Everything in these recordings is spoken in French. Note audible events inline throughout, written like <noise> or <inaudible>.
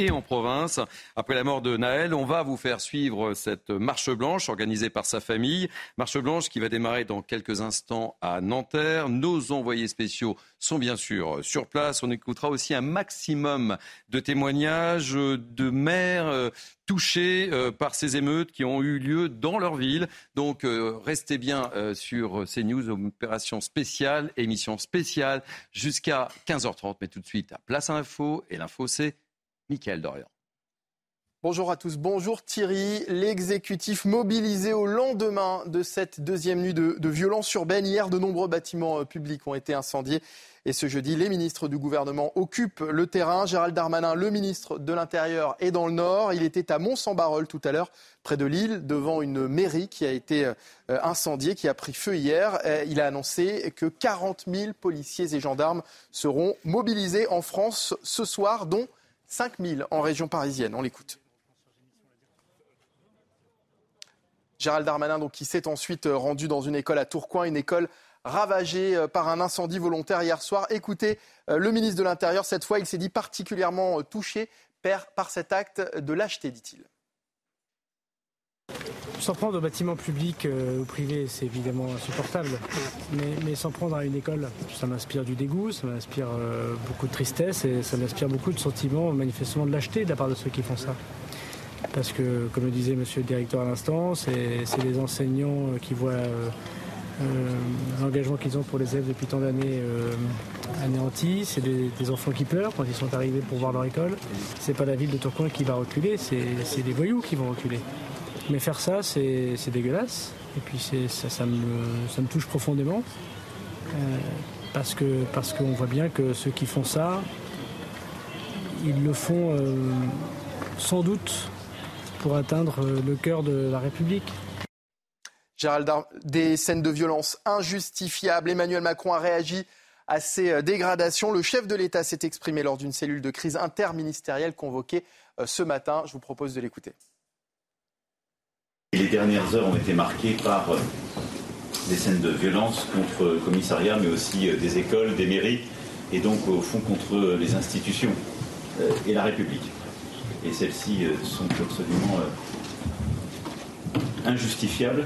et en province. Après la mort de Naël, on va vous faire suivre cette marche blanche organisée par sa famille. Marche blanche qui va démarrer dans quelques instants à Nanterre. Nos envoyés spéciaux sont bien sûr sur place. On écoutera aussi un maximum de témoignages de maires euh, touchés euh, par ces émeutes qui ont eu lieu dans leur ville. Donc euh, restez bien sur CNews, opération spéciale, émission spéciale jusqu'à 15h30. Mais tout de suite à Place Info et l'info c'est Michael Dorian. Bonjour à tous, bonjour Thierry. L'exécutif mobilisé au lendemain de cette deuxième nuit de, de violence urbaine. Hier, de nombreux bâtiments euh, publics ont été incendiés. Et ce jeudi, les ministres du gouvernement occupent le terrain. Gérald Darmanin, le ministre de l'Intérieur, est dans le Nord. Il était à Mont-Saint-Barreul tout à l'heure, près de Lille, devant une mairie qui a été euh, incendiée, qui a pris feu hier. Il a annoncé que 40 000 policiers et gendarmes seront mobilisés en France ce soir, dont 5 000 en région parisienne. On l'écoute. Gérald Darmanin, donc, qui s'est ensuite euh, rendu dans une école à Tourcoing, une école ravagée euh, par un incendie volontaire hier soir. Écoutez euh, le ministre de l'Intérieur, cette fois, il s'est dit particulièrement touché par cet acte de lâcheté, dit-il. S'en prendre aux bâtiments publics ou privés, c'est évidemment insupportable. Mais, s'en prendre à une école, ça m'inspire du dégoût, ça m'inspire beaucoup de tristesse et ça m'inspire beaucoup de sentiments manifestement de lâcheté de la part de ceux qui font ça. Parce que, comme le disait monsieur le directeur à l'instant, c'est les enseignants qui voient l'engagement qu'ils ont pour les élèves depuis tant d'années anéantis. C'est des, enfants qui pleurent quand ils sont arrivés pour voir leur école. C'est pas la ville de Tourcoing qui va reculer, c'est les voyous qui vont reculer. Mais faire ça, c'est dégueulasse. Et puis ça, me, touche profondément. Euh, parce qu'on voit bien que ceux qui font ça, ils le font euh, sans doute pour atteindre le cœur de la République. Gérald, des scènes de violence injustifiables. Emmanuel Macron a réagi à ces euh, dégradations. Le chef de l'État s'est exprimé lors d'une cellule de crise interministérielle convoquée ce matin. Je vous propose de l'écouter. Dernières heures ont été marquées par euh, des scènes de violence contre le commissariat, mais aussi euh, des écoles, des mairies, et donc au fond contre les institutions euh, et la République. Et celles-ci sont absolument injustifiables.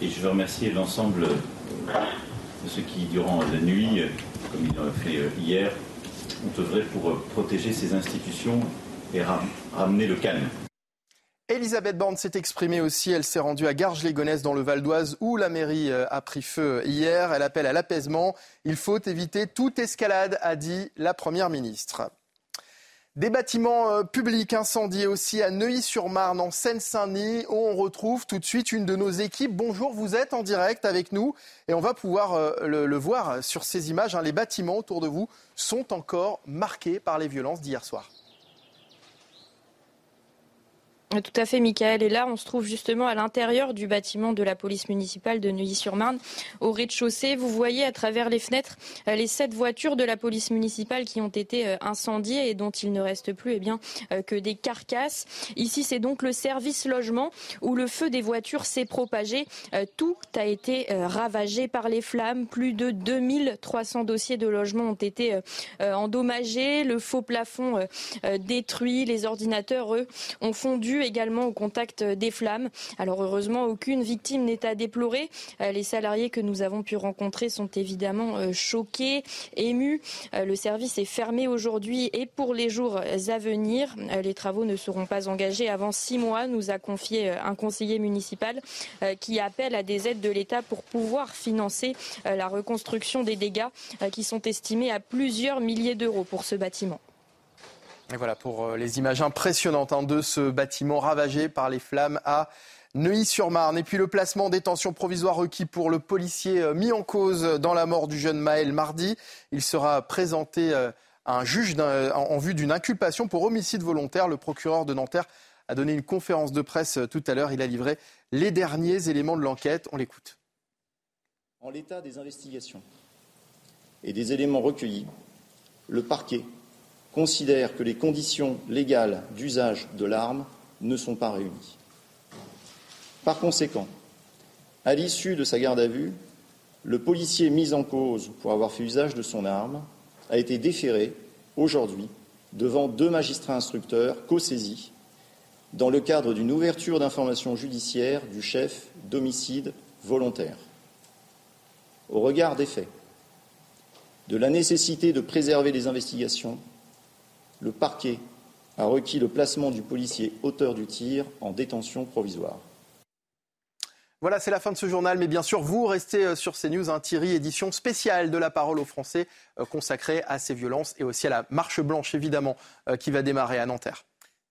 Et je veux remercier l'ensemble de ceux qui, durant la nuit, comme ils l'ont fait hier, ont œuvré pour protéger ces institutions et ramener le calme. Elisabeth Borne s'est exprimée aussi. Elle s'est rendue à Garges-les-Gonesse dans le Val d'Oise où la mairie euh, a pris feu hier. Elle appelle à l'apaisement. Il faut éviter toute escalade, a dit la Première ministre. Des bâtiments euh, publics incendiés aussi à Neuilly-sur-Marne, en Seine-Saint-Denis, où on retrouve tout de suite une de nos équipes. Bonjour, vous êtes en direct avec nous et on va pouvoir euh, le, voir sur ces images. Hein. Les bâtiments autour de vous sont encore marqués par les violences d'hier soir. Tout à fait, Michael. Et là, on se trouve justement à l'intérieur du bâtiment de la police municipale de Neuilly-sur-Marne, au rez-de-chaussée. Vous voyez à travers les fenêtres euh, les sept voitures de la police municipale qui ont été euh, incendiées et dont il ne reste plus eh bien, euh, que des carcasses. Ici, c'est donc le service logement où le feu des voitures s'est propagé. Tout a été ravagé par les flammes. Plus de 2300 dossiers de logement ont été endommagés. Le faux plafond détruit. Les ordinateurs, eux, ont fondu également au contact des flammes. Alors heureusement, aucune victime n'est à déplorer. Euh, les salariés que nous avons pu rencontrer sont évidemment euh, choqués, émus. Euh, le service est fermé aujourd'hui et pour les jours à venir. Les travaux ne seront pas engagés avant six mois, nous a confié un conseiller municipal qui appelle à des aides de l'État pour pouvoir financer la reconstruction des dégâts qui sont estimés à plusieurs milliers d'euros pour ce bâtiment. Et voilà pour euh, les images impressionnantes hein, de ce bâtiment ravagé par les flammes à Neuilly-sur-Marne. Et puis le placement en détention provisoire requis pour le policier euh, mis en cause dans la mort du jeune Maël mardi. Il sera présenté euh, un juge en vue d'une inculpation pour homicide volontaire. Le procureur de Nanterre a donné une conférence de presse tout à l'heure. Il a livré les derniers éléments de l'enquête. On l'écoute. En l'état des investigations et des éléments recueillis, le parquet considère que les conditions légales d'usage de l'arme ne sont pas réunies. Par conséquent, à l'issue de sa garde à vue, le policier mis en cause pour avoir fait usage de son arme a été déféré aujourd'hui devant deux magistrats instructeurs co-saisis dans le cadre d'une ouverture d'information judiciaire du chef d'homicide volontaire. Au regard des faits, de la nécessité de préserver les investigations, le parquet a requis le placement du policier auteur du tir en détention provisoire. Voilà, c'est la fin de ce journal, mais bien sûr, vous restez euh, sur CNews, un Thierry, édition spéciale de la parole aux Français, euh, consacrée à ces violences et aussi à la marche blanche, évidemment, euh, qui va démarrer à Nanterre.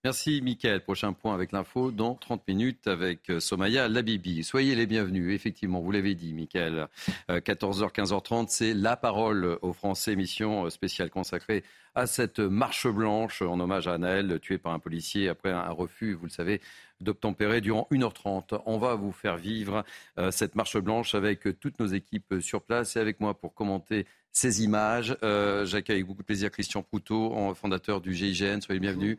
Merci Mickaël. Prochain point avec l'info dans 30 minutes avec Somaya Labibi. Soyez les bienvenus. Effectivement, vous l'avez dit, Mickaël. 14h, euh, 15h30, c'est La Parole aux Français, émission euh, spéciale consacrée à cette marche blanche en hommage à Anaël, tué par un policier après un refus, vous le savez, d'obtempérer durant 1h30. On va vous faire vivre cette marche blanche avec toutes nos équipes sur place et avec moi pour commenter ces images. Euh, j'accueille avec beaucoup de plaisir Christian Proutot, fondateur du GIGN. Soyez bienvenus.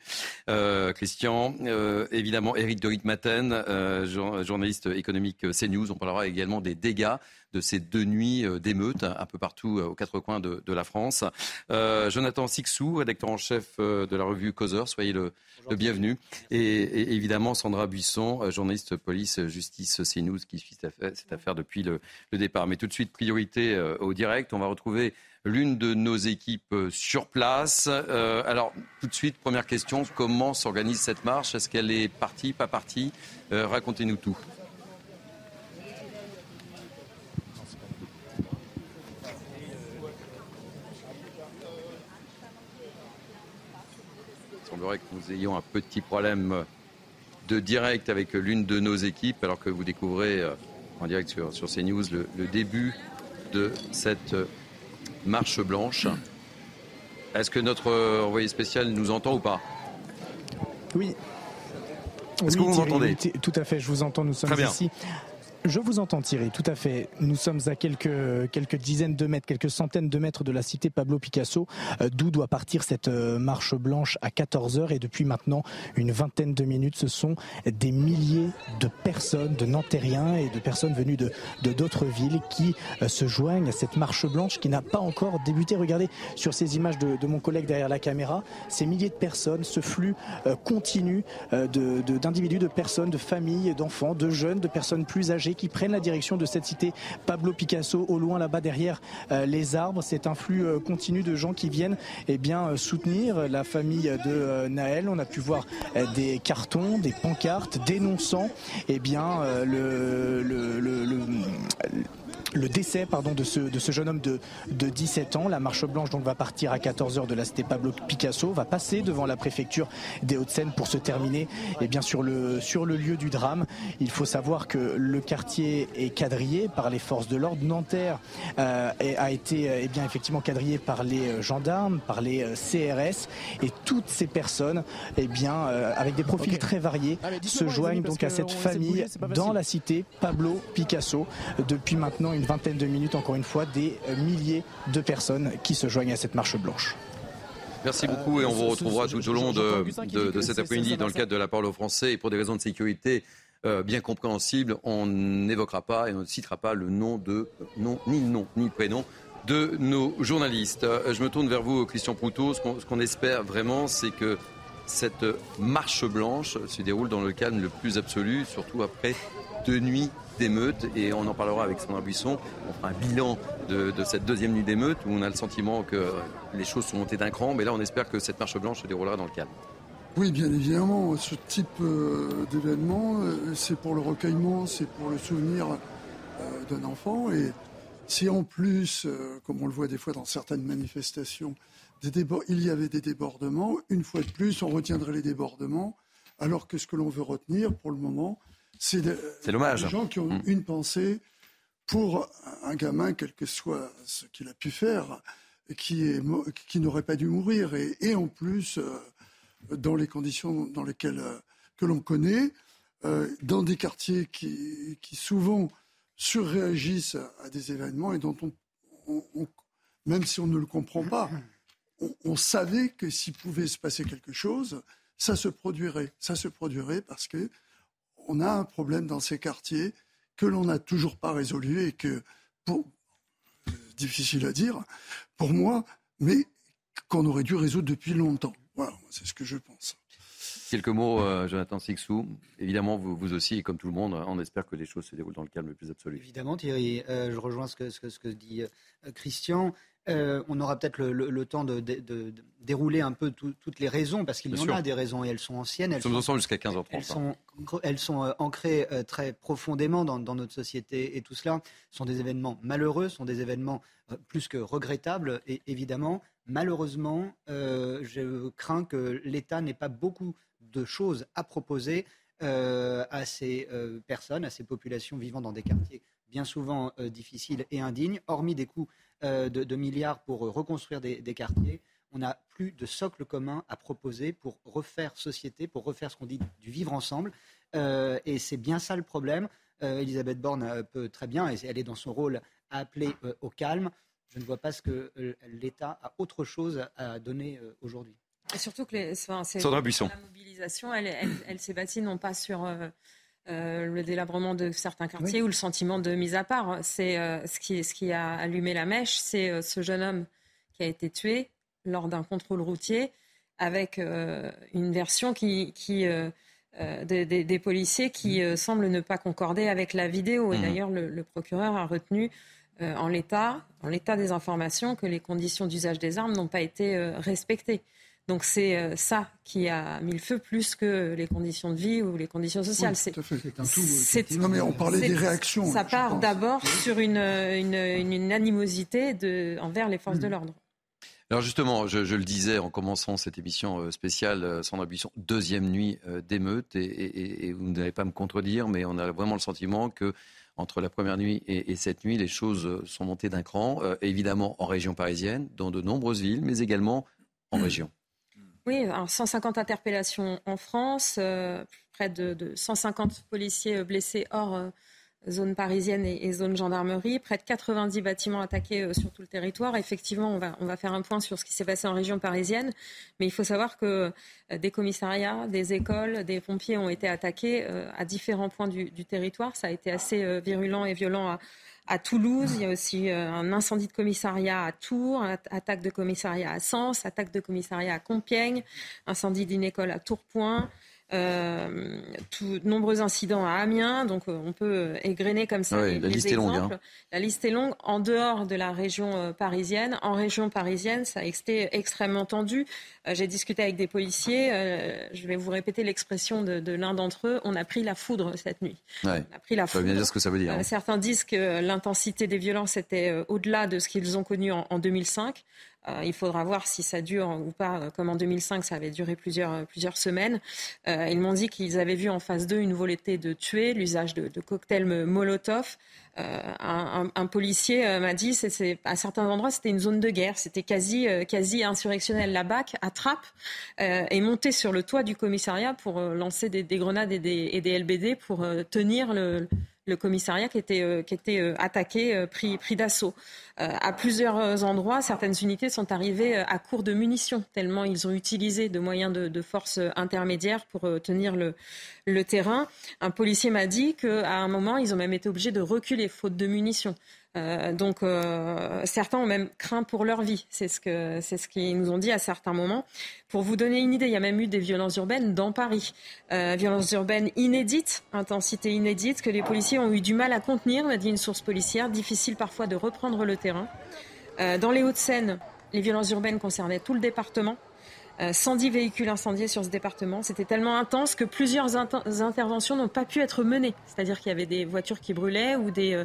Euh, Christian, euh, évidemment Eric de Ritmaten, journaliste économique CNews. On parlera également des dégâts de ces deux nuits d'émeutes un peu partout aux quatre coins de, la France. Jonathan Sixou, rédacteur en chef de la revue Causeur. Soyez le, bienvenu. Et, évidemment Sandra Buisson, journaliste police justice CNews qui suit cette affaire depuis le, le départ. Mais tout de suite, priorité au direct. On va retrouver l'une de nos équipes euh, sur place. Euh, alors, tout de suite, première question, comment s'organise cette marche? Est-ce qu'elle est partie, pas partie? Euh, Racontez-nous tout. Semblerait que nous ayons un petit problème de direct avec l'une de nos équipes, alors que vous découvrez en direct sur, sur CNews le, le début de cette marche blanche. Est-ce que notre euh, envoyé spécial nous entend ou pas? Oui. Est-ce que vous m'entendez? Tout à fait, je vous entends. Nous sommes ici je vous entends Thierry, tout à fait. Nous sommes à quelques, quelques dizaines de mètres, quelques centaines de mètres de la cité Pablo Picasso, euh, d'où doit partir cette euh, marche blanche à 14h. Et depuis maintenant une vingtaine de minutes, ce sont des milliers de personnes, de Nantériens et de personnes venues de d'autres villes qui euh, se joignent à cette marche blanche qui n'a pas encore débuté. Regardez sur ces images de, mon collègue derrière la caméra, ces milliers de personnes, ce flux continu d'individus, de personnes, de familles, d'enfants, de jeunes, de personnes plus âgées qui prennent la direction de cette cité Pablo Picasso au loin là-bas derrière euh, les arbres. C'est un flux euh, continu de gens qui viennent eh bien euh, soutenir la famille de Naël. On a pu voir des cartons, des pancartes dénonçant eh bien le, le décès pardon, de, ce, de ce jeune homme de, de 17 ans. La marche blanche donc va partir à 14h de la cité Pablo Picasso, va passer devant la préfecture des Hauts-de-Seine pour se terminer et bien sur le, sur le lieu du drame. Il faut savoir que le quartier est quadrillé par les forces de l'ordre. Nanterre euh, a été eh bien effectivement quadrillé par les euh, gendarmes, par les euh, CRS et toutes ces personnes eh bien avec des profils très variés ah, se joignent donc à cette famille dans la cité Pablo Picasso depuis maintenant une une vingtaine de minutes, encore une fois, des euh, milliers de personnes qui se joignent à cette marche blanche. Merci beaucoup et on vous retrouvera tout au long de, de, cet après-midi dans le cadre de la parole aux Français. Et pour des raisons de sécurité euh, bien compréhensibles, on n'évoquera pas et on ne citera pas le nom de, non, ni le nom, ni le prénom de nos journalistes. Euh, je me tourne vers vous, Christian Proutot. Ce qu'on espère vraiment, c'est que cette marche blanche se déroule dans le calme le plus absolu, surtout après deux nuits d'émeutes et on en parlera avec Sandra Buisson. On fera un bilan de, cette deuxième nuit d'émeutes où on a le sentiment que les choses sont montées d'un cran, mais là on espère que cette marche blanche se déroulera dans le calme. Oui, bien évidemment, ce type euh, d'événement, euh, c'est pour le recueillement, c'est pour le souvenir euh, d'un enfant. Et si en plus, comme on le voit des fois dans certaines manifestations, il y avait des débordements, une fois de plus, on retiendrait les débordements, alors que ce que l'on veut retenir pour le moment, c'est des gens qui ont mmh. une pensée pour un gamin, quel que soit ce qu'il a pu faire, qui, est, qui n'aurait pas dû mourir. Et, en plus, dans les conditions dans lesquelles que l'on connaît, dans des quartiers qui, qui, souvent surréagissent à des événements et dont on, même si on ne le comprend pas, on, savait que s'il pouvait se passer quelque chose, ça se produirait. Ça se produirait parce que on a un problème dans ces quartiers que l'on n'a toujours pas résolu et que, pour, difficile à dire pour moi, mais qu'on aurait dû résoudre depuis longtemps. Voilà, c'est ce que je pense. Quelques mots, euh, Jonathan Sixou. Évidemment, vous, aussi, et comme tout le monde, on espère que les choses se déroulent dans le calme le plus absolu. Évidemment, Thierry. Euh, je rejoins ce que, ce que, dit euh, Christian. Euh, on aura peut-être le, temps de, dérouler un peu toutes les raisons, parce qu'il y en a des raisons et elles sont anciennes. Elles Nous sommes jusqu'à 15h30. Elles sont, elles sont euh, ancrées euh, très profondément dans, notre société et tout cela sont des événements malheureux, sont des événements plus que regrettables. Et évidemment, malheureusement, je crains que l'État n'ait pas beaucoup de choses à proposer à ces personnes, à ces populations vivant dans des quartiers bien souvent difficiles et indignes, hormis des coûts euh, de, milliards pour euh, reconstruire des, quartiers. On n'a plus de socle commun à proposer pour refaire société, pour refaire ce qu'on dit du vivre ensemble. Euh, et c'est bien ça le problème. Elisabeth Borne peut très bien, et elle est dans son rôle, à appeler au calme. Je ne vois pas ce que l'État a autre chose à donner aujourd'hui. surtout que les, la mobilisation, elle, elle s'est bâtie non pas sur euh, le délabrement de certains quartiers ou le sentiment de mise à part. C'est euh, ce, qui, ce qui a allumé la mèche, c'est euh, ce jeune homme qui a été tué lors d'un contrôle routier avec une version qui, qui des, policiers qui mmh. semble ne pas concorder avec la vidéo. Et mmh. d'ailleurs, le, le, procureur a retenu en l'état, en l'état des informations, que les conditions d'usage des armes n'ont pas été respectées. Donc c'est euh, ça qui a mis le feu plus que les conditions de vie ou les conditions sociales. c'est tout fait. non mais on parlait des réactions. Ça part d'abord sur une, une, animosité de, envers les forces de mm. l'ordre. Alors justement, je, le disais en commençant cette émission euh, spéciale, euh, Sandra Buisson, deuxième nuit d'émeute, et, vous n'allez pas me contredire, mais on a vraiment le sentiment que entre la première nuit et, cette nuit, les choses sont montées d'un cran, évidemment en région parisienne, dans de nombreuses villes, mais également en mm. région. Oui, 150 interpellations en France, euh, près de, 150 policiers euh, blessés hors euh, zone parisienne et, zone gendarmerie, près de 90 bâtiments attaqués sur tout le territoire. Effectivement, on va, faire un point sur ce qui s'est passé en région parisienne, mais il faut savoir que des commissariats, des écoles, des pompiers ont été attaqués à différents points du, du, territoire. Ça a été assez virulent et violent à, à Toulouse. Il y a aussi euh, un incendie de commissariat à Tours, attaque de commissariat à Sens, attaque de commissariat à Compiègne, incendie d'une école à Tourcoing. Euh, tout, nombreux incidents à Amiens, donc euh, on peut euh, égrener comme ça la liste Est longue, hein. La liste est longue en dehors de la région parisienne. En région parisienne, ça a été extrêmement tendu. J'ai discuté avec des policiers. je vais vous répéter l'expression de, l'un d'entre eux. On a pris la foudre cette nuit. Ouais. On a pris la foudre. Ça veut bien dire ce que ça veut dire. Hein. certains disent que l'intensité des violences était au-delà de ce qu'ils ont connu en, en 2005. Euh, il faudra voir si ça dure ou pas. Euh, comme en 2005, ça avait duré plusieurs, euh, semaines. ils m'ont dit qu'ils avaient vu en phase 2 une volonté de tuer, l'usage de, cocktails Molotov. Un, policier m'a dit, à certains endroits, c'était une zone de guerre. C'était quasi, quasi insurrectionnel. La BAC attrape et monté sur le toit du commissariat pour lancer des, grenades et des, LBD pour tenir le, commissariat qui était, euh, qui était euh, attaqué, euh, pris, pris d'assaut. à plusieurs endroits, certaines unités sont arrivées à court de munitions, tellement ils ont utilisé de moyens de, de force intermédiaires pour tenir le, le terrain. Un policier m'a dit qu'à un moment, ils ont même été obligés de reculer faute de munitions. Euh, donc euh, certains ont même craint pour leur vie. C'est ce qu'ils nous ont dit à certains moments. Pour vous donner une idée, il y a même eu des violences urbaines dans Paris, euh, violences urbaines inédites, intensité inédite que les policiers ont eu du mal à contenir, m'a dit une source policière. Difficile parfois de reprendre le terrain. dans les Hauts-de-Seine, les violences urbaines concernaient tout le département. 110 euh, véhicules incendiés sur ce département. C'était tellement intense que plusieurs interventions n'ont pas pu être menées. C'est-à-dire qu'il y avait des voitures qui brûlaient ou des, euh,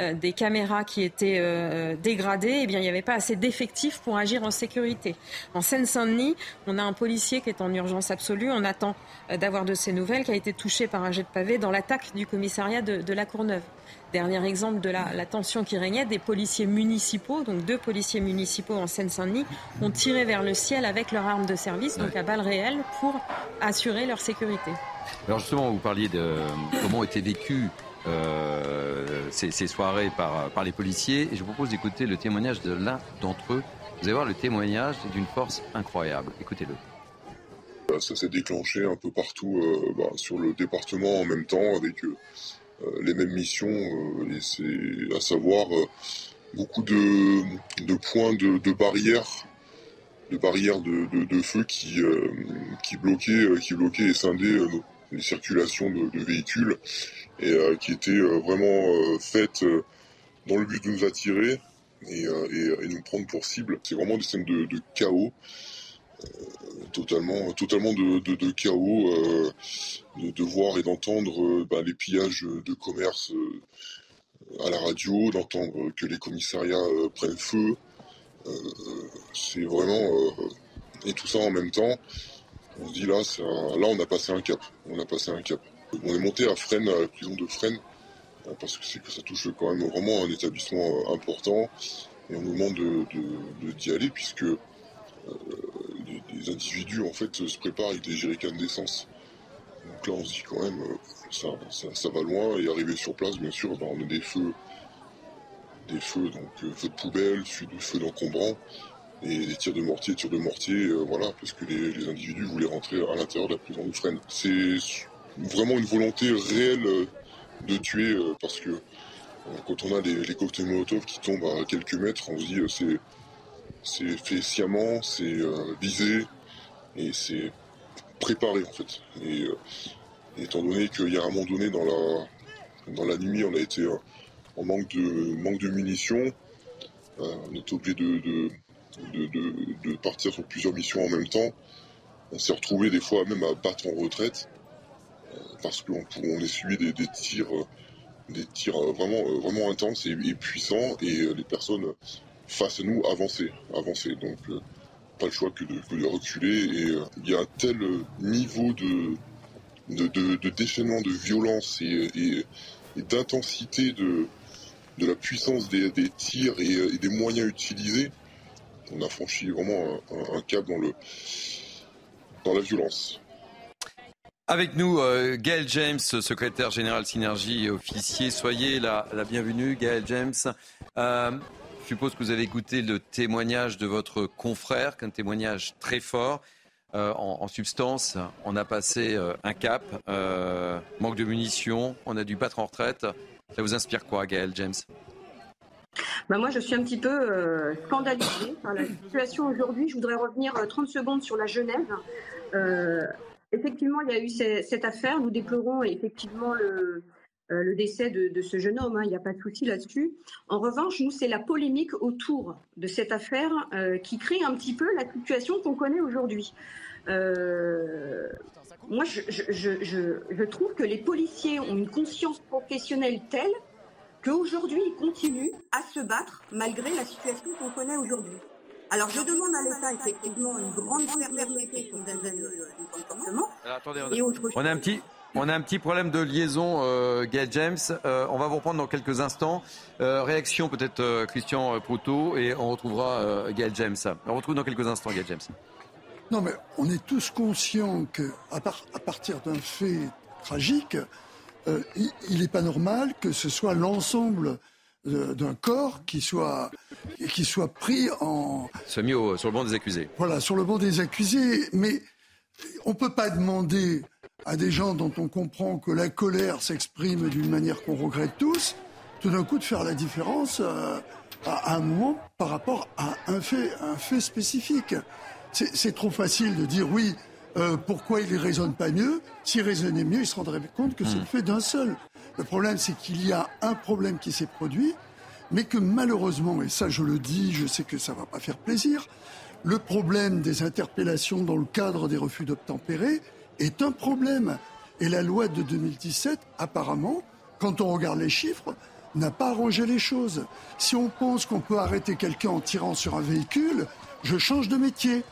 euh, caméras qui étaient dégradées. Eh bien, il n'y avait pas assez d'effectifs pour agir en sécurité. En Seine-Saint-Denis, on a un policier qui est en urgence absolue. On attend d'avoir de ses nouvelles, qui a été touché par un jet de pavé dans l'attaque du commissariat de la Courneuve Dernier exemple de la, tension qui régnait, des policiers municipaux, donc deux policiers municipaux en Seine-Saint-Denis, ont tiré vers le ciel avec leur arme de service, donc à balles réelles, pour assurer leur sécurité. Alors justement, vous parliez de comment ont été vécues euh, ces, soirées par, par les policiers, et je vous propose d'écouter le témoignage de l'un d'entre eux. Vous allez voir le témoignage d'une force incroyable. Écoutez-le. Ça s'est déclenché un peu partout euh, bah, sur le département en même temps avec euh, les mêmes missions, et c'est à savoir beaucoup de, points de, barrières, de barrières de, feu qui, qui, bloquaient, qui bloquaient et scindaient les circulations de, véhicules et qui étaient vraiment faites dans le but de nous attirer et, nous prendre pour cible. C'est vraiment des scènes de, chaos totalement, totalement de, chaos, euh, de, voir et d'entendre euh, bah, les pillages de commerce euh, à la radio, d'entendre que les commissariats prennent feu. c'est vraiment et tout ça en même temps. On se dit là, là on a passé un cap. On a passé un cap. On est monté à Fresnes, à la prison de Fresnes, parce que c'est que ça touche quand même vraiment un établissement important. Et on nous demande de, d'y aller puisque les, individus en fait se préparent avec des jerrycans d'essence. Donc là on se dit quand même euh, ça, va loin et arriver sur place bien sûr bah, on a des feux des feux donc euh, feux de poubelle, feux d'encombrant et des tirs de mortier, tirs de mortier, euh, voilà, parce que les, individus voulaient rentrer à l'intérieur de la prison Fresnes. C'est vraiment une volonté réelle de tuer parce que quand on a les, les cocktails Molotov qui tombent à quelques mètres, on se dit c'est c'est fait sciemment, c'est euh, visé et c'est préparé en fait. Et euh, étant donné qu'il y a un moment donné dans la, dans la nuit, on a été euh, en manque de, manque de munitions, on était obligé de, de, partir sur plusieurs missions en même temps. On s'est retrouvé des fois même à battre en retraite parce qu'on on est suivi des, tirs des tirs vraiment, vraiment intenses et puissants et les personnes face à nous avancer, avancer. Donc euh, pas le choix que de, reculer. Et euh, il y a un tel euh, niveau de, de, déchaînement, de violence et, d'intensité de, de la puissance des, tirs et, des moyens utilisés. On a franchi vraiment un, cap dans, le, dans la violence. Avec nous, Gaël James, secrétaire général Synergie et officier. Soyez la, la bienvenue, Gaël James. Je suppose que vous avez écouté le témoignage de votre confrère, un témoignage très fort. Euh, en, substance, on a passé euh, un cap, euh, manque de munitions, on a dû battre en retraite. Ça vous inspire quoi, Gaël James? Bah moi, je suis un petit peu scandalisée par la situation aujourd'hui. Je voudrais revenir 30 secondes sur la Genève. effectivement, il y a eu cette affaire. Nous déplorons effectivement le, euh, le décès de, ce jeune homme, hein, il n'y a pas de souci là-dessus. En revanche, nous, c'est la polémique autour de cette affaire euh, qui crée un petit peu la situation qu'on connaît aujourd'hui. Euh, moi, je, trouve que les policiers ont une conscience professionnelle telle qu'aujourd'hui, ils continuent à se battre malgré la situation qu'on connaît aujourd'hui. Alors, je demande à l'État effectivement une grande fermeté sur le comportement. on a un petit, on a un petit problème de liaison, euh, Gaël James. Euh, on va vous reprendre dans quelques instants. Euh, réaction peut-être Christian Proutot et on retrouvera Gaël James. On retrouve dans quelques instants Gaël James. Non mais on est tous conscients qu'à à partir d'un fait tragique, il n'est pas normal que ce soit l'ensemble d'un corps qui soit, qui soit pris en... Soit mis sur le banc des accusés. Voilà, sur le banc des accusés. Mais on ne peut pas demander à des gens dont on comprend que la colère s'exprime d'une manière qu'on regrette tous, tout d'un coup de faire la différence euh, à un moment par rapport à un fait, un fait spécifique. C'est trop facile de dire oui, euh, pourquoi il ne raisonne pas mieux? S'il raisonnait mieux, il se rendrait compte que c'est le hmm. fait d'un seul. Le problème, c'est qu'il y a un problème qui s'est produit, mais que malheureusement, et ça je le dis, je sais que ça ne va pas faire plaisir, le problème des interpellations dans le cadre des refus d'obtempérer est un problème. Et la loi de 2017, apparemment, quand on regarde les chiffres, n'a pas arrangé les choses. Si on pense qu'on peut arrêter quelqu'un en tirant sur un véhicule, je change de métier.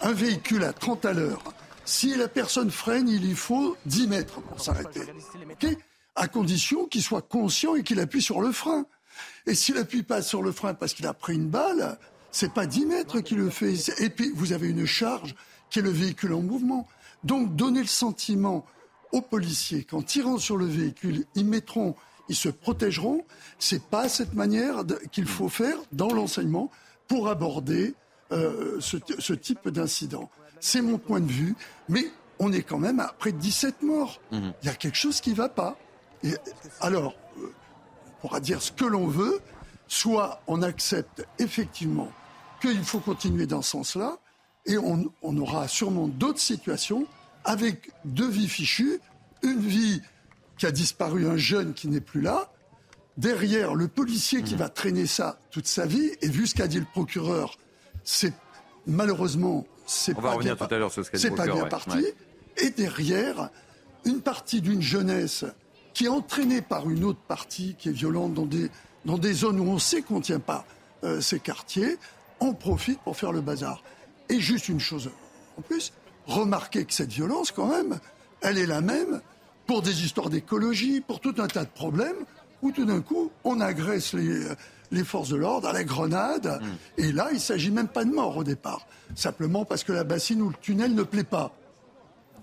Un véhicule à 30 à l'heure, si la personne freine, il y faut 10 mètres pour s'arrêter. à condition qu'il soit conscient et qu'il appuie sur le frein. Et s'il appuie pas sur le frein parce qu'il a pris une balle, c'est pas 10 mètres qui le fait. Et puis, vous avez une charge qui est le véhicule en mouvement. Donc, donner le sentiment aux policiers qu'en tirant sur le véhicule, ils mettront, ils se protégeront, c'est pas cette manière qu'il faut faire dans l'enseignement pour aborder euh, ce, type d'incident. C'est mon point de vue, mais on est quand même à près de 17 morts. Mhm. Il y a quelque chose qui ne va pas. Et, alors, euh, on pourra dire ce que l'on veut, soit on accepte effectivement qu'il faut continuer dans ce sens-là, et on, on aura sûrement d'autres situations avec deux vies fichues, une vie qui a disparu, un jeune qui n'est plus là, derrière le policier qui mhm. va traîner ça toute sa vie, et vu ce qu'a dit le procureur, c'est malheureusement, c'est pas, bien, c'est pas bien parti, et derrière, une partie d'une jeunesse qui est entraînée par une autre partie qui est violente dans des, dans des zones où on sait qu'on ne tient pas euh, ces quartiers, en profite pour faire le bazar. Et juste une chose en plus, remarquez que cette violence, quand même, elle est la même pour des histoires d'écologie, pour tout un tas de problèmes, où tout d'un coup, on agresse les, forces de l'ordre à la grenade. Mm. Et là, il ne s'agit même pas de mort au départ, simplement parce que la bassine ou le tunnel ne plaît pas.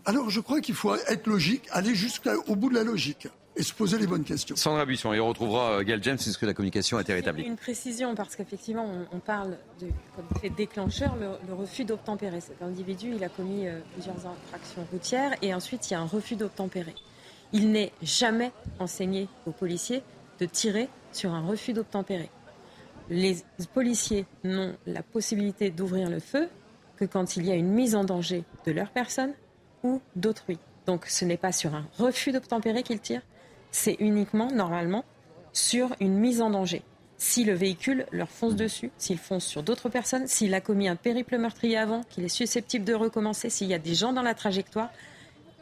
Alors je crois qu'il faut être logique, aller jusqu'au bout de la logique et se poser les bonnes questions. Sandra Buisson, et on retrouvera euh, Gail James puisque la communication a été rétablie. Une précision, parce qu'effectivement, on, parle de, comme fait déclencheur, le, refus d'obtempérer. Cet individu, il a commis euh, plusieurs infractions routières et ensuite il y a un refus d'obtempérer. Il n'est jamais enseigné aux policiers de tirer sur un refus d'obtempérer. Les policiers n'ont la possibilité d'ouvrir le feu que quand il y a une mise en danger de leur personne ou d'autrui. Donc ce n'est pas sur un refus d'obtempérer qu'ils tirent, c'est uniquement, normalement, sur une mise en danger. Si le véhicule leur fonce dessus, s'il fonce sur d'autres personnes, s'il a commis un périple meurtrier avant, qu'il est susceptible de recommencer, s'il y a des gens dans la trajectoire,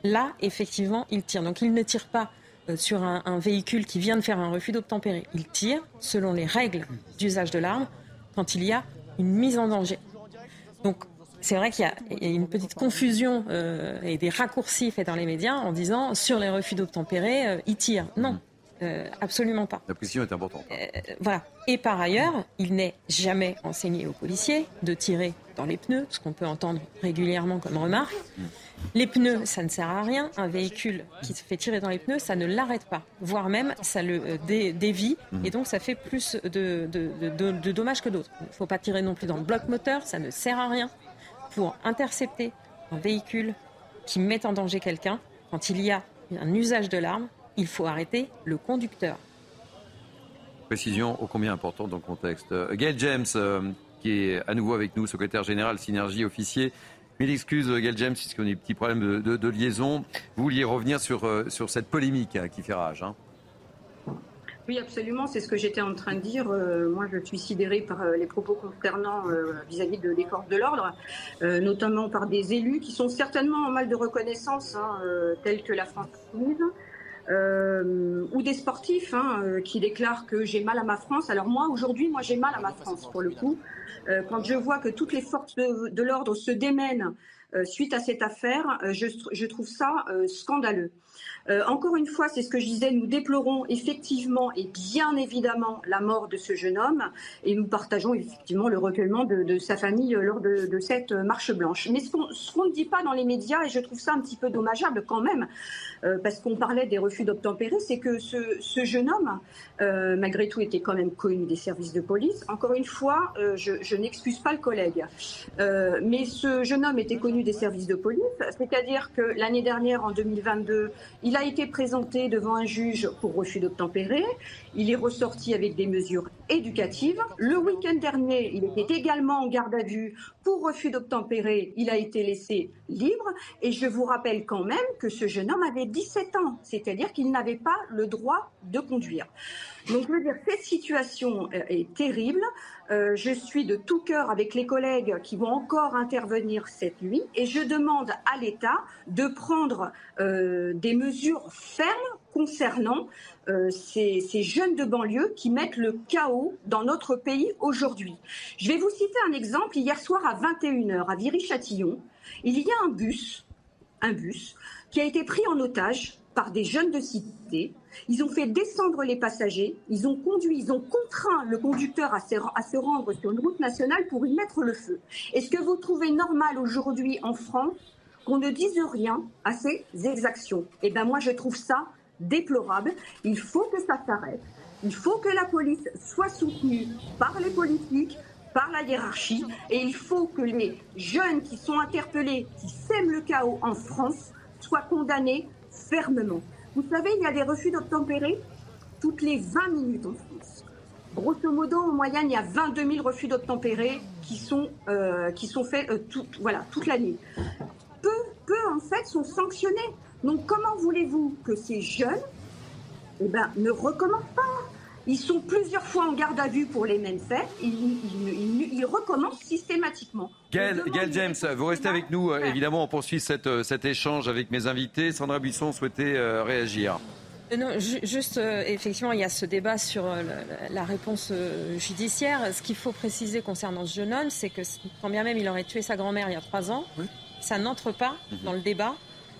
là, effectivement, il tire. Donc il ne tire pas euh, sur un, véhicule qui vient de faire un refus d'obtempérer. Il tire selon les règles d'usage de l'arme quand il y a une mise en danger. C'est vrai qu'il y, a une petite confusion euh, et des raccourcis faits dans les médias en disant sur les refus d'obtempérer, euh, ils tirent. Non. Euh, absolument pas. La précision est importante. voilà. Et par ailleurs, il n'est jamais enseigné aux policiers de tirer dans les pneus, ce qu'on peut entendre régulièrement comme remarque. Mm. Les pneus, ça ne sert à rien. Un véhicule qui se fait tirer dans les pneus, ça ne l'arrête pas, voire même ça le dévie, mm. et donc ça fait plus de, de dommages que d'autres. Il ne faut pas tirer non plus dans le bloc moteur, ça ne sert à rien pour intercepter un véhicule qui met en danger quelqu'un, quand il y a un usage de l'arme, il faut arrêter le conducteur. Précision ô combien importante dans le contexte. Euh, Gail James, euh, qui est à nouveau avec nous, secrétaire général Synergie officier. Mille excuses, Gail James, puisqu'on a des petits problèmes de, liaison. Vous vouliez revenir sur, euh, sur cette polémique hein, qui fait rage. Hein. Oui, absolument. C'est ce que j'étais en train de dire. Euh, moi, je suis sidérée par euh, les propos concernant euh, vis-à-vis de des forces de l'ordre, notamment par des élus qui sont certainement en mal de reconnaissance, hein, tels que la France ou des sportifs hein, qui déclarent que j'ai mal à ma France. Alors moi, aujourd'hui, moi, j'ai mal à ma France, pour le coup. quand je vois que toutes les forces de, l'ordre se démènent suite à cette affaire, je, je trouve ça scandaleux. Euh, encore une fois, c'est ce que je disais, nous déplorons effectivement et bien évidemment la mort de ce jeune homme et nous partageons effectivement le recueillement de, sa famille lors de, cette marche blanche. Mais ce qu'on ne dit pas dans les médias, et je trouve ça un petit peu dommageable quand même, euh, parce qu'on parlait des refus d'obtempérer, c'est que ce, jeune homme, euh, malgré tout, était quand même connu des services de police. Encore une fois, je, je n'excuse pas le collègue, mais ce jeune homme était connu des services de police, c'est-à-dire que l'année dernière, en 2022, il a été présenté devant un juge pour refus d'obtempérer. Il est ressorti avec des mesures éducatives. Le week-end dernier, il était également en garde à vue pour refus d'obtempérer. Il a été laissé libre. Et je vous rappelle quand même que ce jeune homme avait 17 ans, c'est-à-dire qu'il n'avait pas le droit de conduire. Donc, je veux dire, cette situation euh, est terrible. Euh, je suis de tout cœur avec les collègues qui vont encore intervenir cette nuit et je demande à l'État de prendre euh, des mesures fermes concernant ces, ces, jeunes de banlieue qui mettent le chaos dans notre pays aujourd'hui. Je vais vous citer un exemple. Hier soir à 21h à Viry-Châtillon, il y a un bus, un bus qui a été pris en otage par des jeunes de cité. Ils ont fait descendre les passagers, ils ont conduit, ils ont contraint le conducteur à se, rendre sur une route nationale pour y mettre le feu. Est-ce que vous trouvez normal aujourd'hui en France qu'on ne dise rien à ces exactions? Eh bien moi je trouve ça déplorable. Il faut que ça s'arrête. Il faut que la police soit soutenue par les politiques, par la hiérarchie, et il faut que les jeunes qui sont interpellés, qui sèment le chaos en France, soient condamnés fermement. Vous savez, il y a des refus d'obtempérer toutes les 20 minutes en France. Grosso modo, en moyenne, il y a 22 000 refus d'obtempérer qui sont, euh, faits euh, voilà, toute l'année. Peu, peu, en fait, sont sanctionnés. Donc, comment voulez-vous que ces jeunes eh ben, ne recommencent pas ils sont plusieurs fois en garde à vue pour les mêmes faits. Ils, recommencent systématiquement. Gail, James, vous restez avec nous. Euh, évidemment, on poursuit cette, euh, cet échange avec mes invités. Sandra Buisson souhaitait euh, réagir. Non, juste, effectivement, il y a ce débat sur la, réponse judiciaire. Ce qu'il faut préciser concernant ce jeune homme, c'est que quand bien même il aurait tué sa grand-mère il y a trois ans, ça n'entre pas mhm. dans le débat.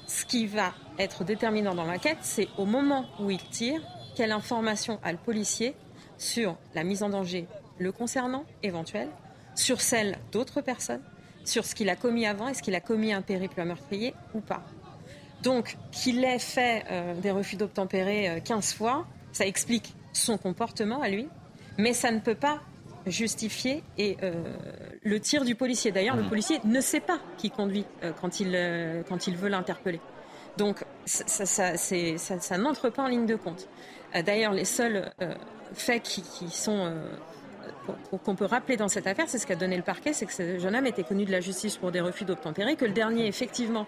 Ce qui va être déterminant dans l'enquête, c'est au moment où il tire, quelle information a le policier sur la mise en danger le concernant, éventuelle, sur celle d'autres personnes, sur ce qu'il a commis avant, est-ce qu'il a commis un périple meurtrier ou pas. Donc, qu'il ait fait euh, des refus d'obtempérer 15 euh, fois, ça explique son comportement à lui, mais ça ne peut pas justifier et, euh, le tir du policier. D'ailleurs, le mmh. policier ne sait pas qui conduit quand, il, quand il veut l'interpeller. Donc, ça, ça, ça n'entre pas en ligne de compte. Euh, d'ailleurs, les seuls euh, faits euh, qu'on peut rappeler dans cette affaire, c'est ce qu'a donné le parquet, c'est que ce jeune homme était connu de la justice pour des refus d'obtempérer, que le dernier, effectivement,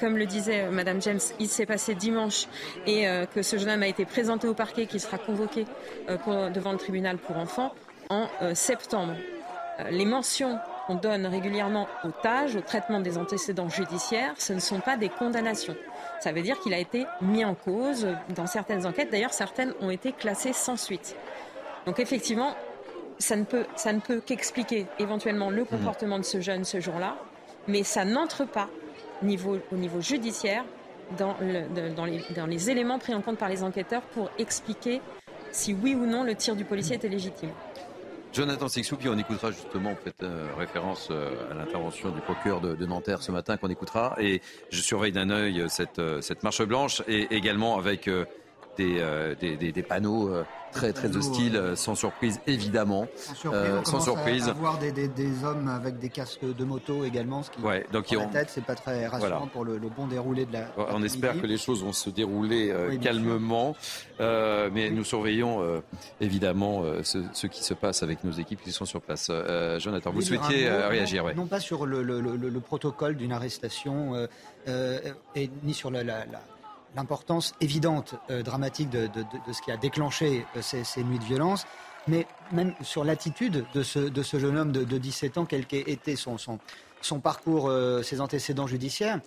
comme le disait Madame James, il s'est passé dimanche et que ce jeune homme a été présenté au parquet, qui sera convoqué devant le tribunal pour enfants en septembre. les mentions qu'on donne régulièrement au TAGE, au traitement des antécédents judiciaires, ce ne sont pas des condamnations. Ça veut dire qu'il a été mis en cause dans certaines enquêtes. D'ailleurs, certaines ont été classées sans suite. Donc effectivement, ça ne peut, ça ne peut qu'expliquer éventuellement le comportement de ce jeune ce jour-là, mais ça n'entre pas niveau, au niveau judiciaire dans, le, dans, les, dans les éléments pris en compte par les enquêteurs pour expliquer si oui ou non le tir du policier était légitime. Jonathan Sixou, puis on écoutera justement, vous faites euh, référence euh, à l'intervention du procureur de, Nanterre ce matin qu'on écoutera. Et je surveille d'un œil cette, euh, cette marche blanche et également avec des, des, des, panneaux très très hostile, euh, sans surprise évidemment. Sans surprise, euh, sans surprise. À, voir des, hommes avec des casques de moto également, ce qui ouais, donc la tête, c'est pas très rassurant pour le, bon déroulé de la. On espère que les choses vont se dérouler euh, calmement, euh, mais nous surveillons évidemment ce, ce, qui se passe avec nos équipes qui sont sur place. Jonathan, vous souhaitiez réagir non, non, pas sur le, le, le protocole d'une arrestation et ni sur la, la, la l'importance évidente, euh, dramatique de, ce qui a déclenché euh, ces, nuits de violence, mais même sur l'attitude de ce, jeune homme de, 17 ans, quel qu'ait son, son, parcours, euh, ses antécédents judiciaires.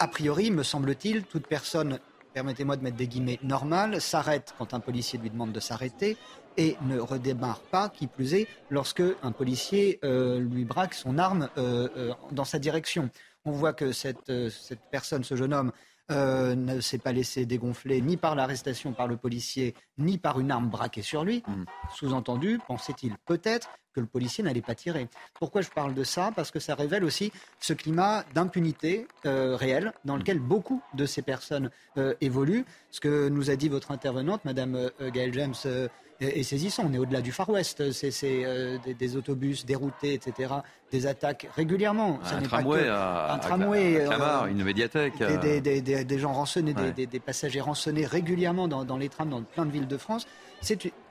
A priori, me semble-t-il, toute personne, permettez-moi de mettre des guillemets, normale, s'arrête quand un policier lui demande de s'arrêter et ne redémarre pas, qui plus est, lorsque un policier lui braque son arme dans sa direction. On voit que cette personne, ce jeune homme, euh, ne s'est pas laissé dégonfler ni par l'arrestation par le policier, ni par une arme braquée sur lui. Mm. Sous-entendu, pensait-il peut-être que le policier n'allait pas tirer. Pourquoi je parle de ça? Parce que ça révèle aussi ce climat d'impunité euh, réel dans mm. lequel beaucoup de ces personnes euh, évoluent. Ce que nous a dit votre intervenante, Madame Gaëlle James et saisissant. On est au-delà du Far West. C'est euh, des, autobus déroutés, etc. Des attaques régulièrement. un, tramway un tramway, euh, une médiathèque. Des, gens rançonnés, des, passagers rançonnés régulièrement dans, les trams dans plein de villes de France.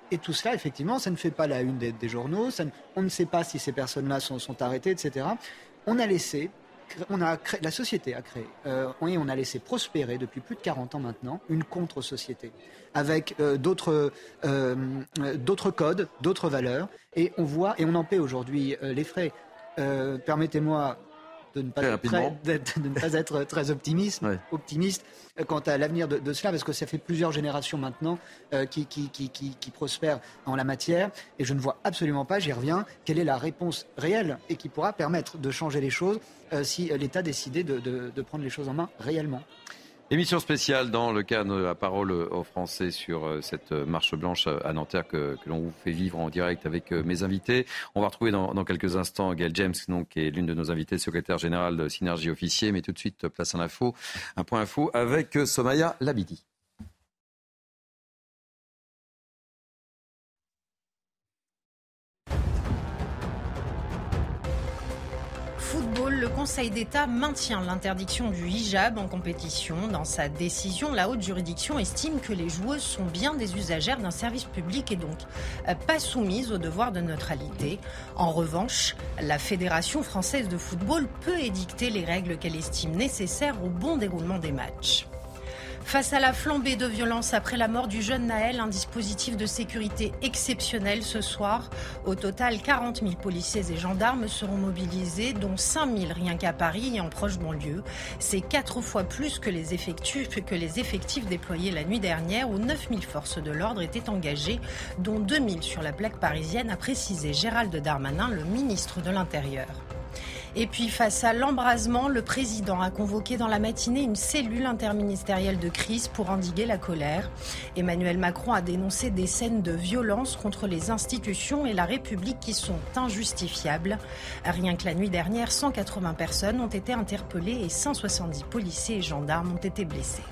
Et tout cela, effectivement, ça ne fait pas la une des, journaux. on ne sait pas si ces personnes-là sont, sont arrêtées, etc. On a laissé la société a créé, euh, on a laissé prospérer depuis plus de 40 ans maintenant une contre-société avec euh, d'autres euh, d'autres codes, d'autres valeurs, et on voit et on en paie aujourd'hui les frais. Permettez-moi de ne, pas être très, de, ne pas être très optimiste, optimiste quant à l'avenir de, cela, parce que ça fait plusieurs générations maintenant qui, qui, qui, qui, prospèrent en la matière, et je ne vois absolument pas, j'y reviens, quelle est la réponse réelle et qui pourra permettre de changer les choses euh, si l'État décidait de, prendre les choses en main réellement. Émission spéciale dans le cadre de la parole aux Français sur euh, cette marche blanche à Nanterre que, l'on vous fait vivre en direct avec euh, mes invités. On va retrouver dans, quelques instants Gail James, qui est l'une de nos invités, secrétaire générale de Synergie Officier. Mais tout de suite, place en info, un point info avec euh, Somaya Labidi. Conseil d'État maintient l'interdiction du hijab en compétition. Dans sa décision, la haute juridiction estime que les joueuses sont bien des usagères d'un service public et donc euh, pas soumises au devoir de neutralité. En revanche, la Fédération française de football peut édicter les règles qu'elle estime nécessaires au bon déroulement des matchs. Face à la flambée de violence après la mort du jeune Naël, un dispositif de sécurité exceptionnel ce soir. Au total, 40 000 policiers et gendarmes seront mobilisés, dont 5 000 rien qu'à Paris et en proche banlieue. C'est quatre fois plus que les, effectifs, que déployés la nuit dernière, où 9 000 forces de l'ordre étaient engagées, dont 2 000 sur la plaque parisienne, a précisé Gérald Darmanin, le ministre de l'Intérieur. Et puis face à l'embrasement, le président a convoqué dans la matinée une cellule interministérielle de crise pour endiguer la colère. Emmanuel Macron a dénoncé des scènes de violence contre les institutions et la République qui sont injustifiables. Rien que la nuit dernière, 180 personnes ont été interpellées et 170 policiers et gendarmes ont été blessés.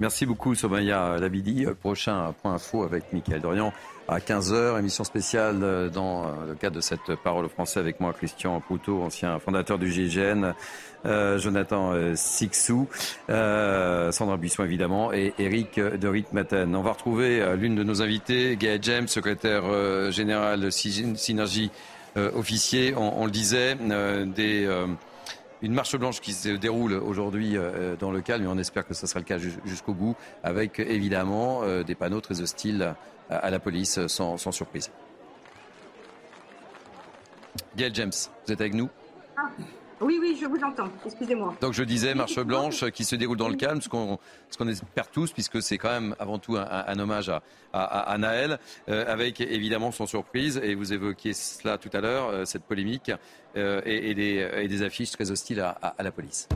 Merci beaucoup Somaya Labidi. Prochain point info avec Mickaël Dorian à 15h. Émission spéciale euh, dans euh, le cadre de cette parole au français avec moi, Christian Proutot, ancien fondateur du GIGN, euh, Jonathan Sixou, Sandra Buisson évidemment et Eric de Ritmaten. On va retrouver l'une de nos invités, Gaël James, secrétaire général Synergie officier. On, le disait, des une marche blanche qui se déroule aujourd'hui dans le calme et on espère que ce sera le cas jusqu'au bout avec évidemment des panneaux très hostiles à la police sans, surprise. Gail James, vous êtes avec nous? Ah, Oui, oui, je vous entends. Excusez-moi. Donc je disais, marche blanche qui se déroule dans le calme, ce qu'on espère tous, puisque c'est quand même avant tout un, hommage à, à, Naël, euh, avec évidemment son surprise, et vous évoquiez cela tout à l'heure, euh, cette polémique, euh, et, des, affiches très hostiles à, la police.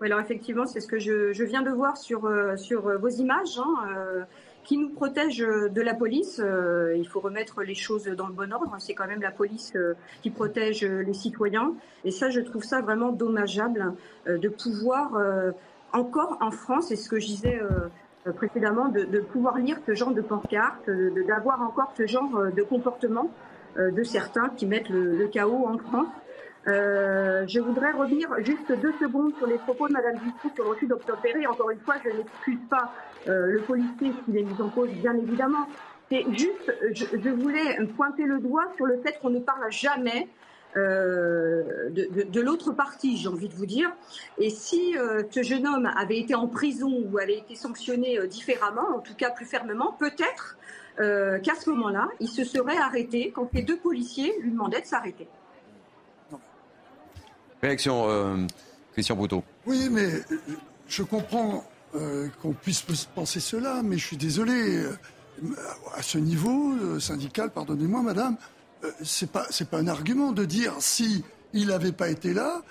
Oui, alors effectivement, c'est ce que je, viens de voir sur, sur vos images. Hein, qui nous protège euh, de la police. Euh, il faut remettre les choses dans le bon ordre. C'est quand même la police euh, qui protège les citoyens. Et ça, je trouve ça vraiment dommageable de pouvoir encore en France, et ce que je disais précédemment, de, pouvoir lire ce genre de pancarte, d'avoir encore ce genre de comportement de certains qui mettent le, chaos en France. Je voudrais revenir juste deux secondes sur les propos de Mme Dutroux sur le refus d'obtempérer. Encore une fois, je n'excuse pas euh, le policier qui est mis en cause, bien évidemment. C'est juste, je, voulais pointer le doigt sur le fait qu'on ne parle jamais euh, de, l'autre partie, j'ai envie de vous dire. Et si euh, ce jeune homme avait été en prison ou avait été sanctionné différemment, en tout cas plus fermement, peut-être qu'à ce moment-là, il se serait arrêté quand les deux policiers lui demandaient de s'arrêter. Réaction, Christian Bouteau. Oui, mais je comprends euh, qu'on puisse penser cela, mais je suis désolé. Euh, à ce niveau euh, syndical, pardonnez-moi, madame, c'est pas pas un argument de dire si il n'avait pas été là,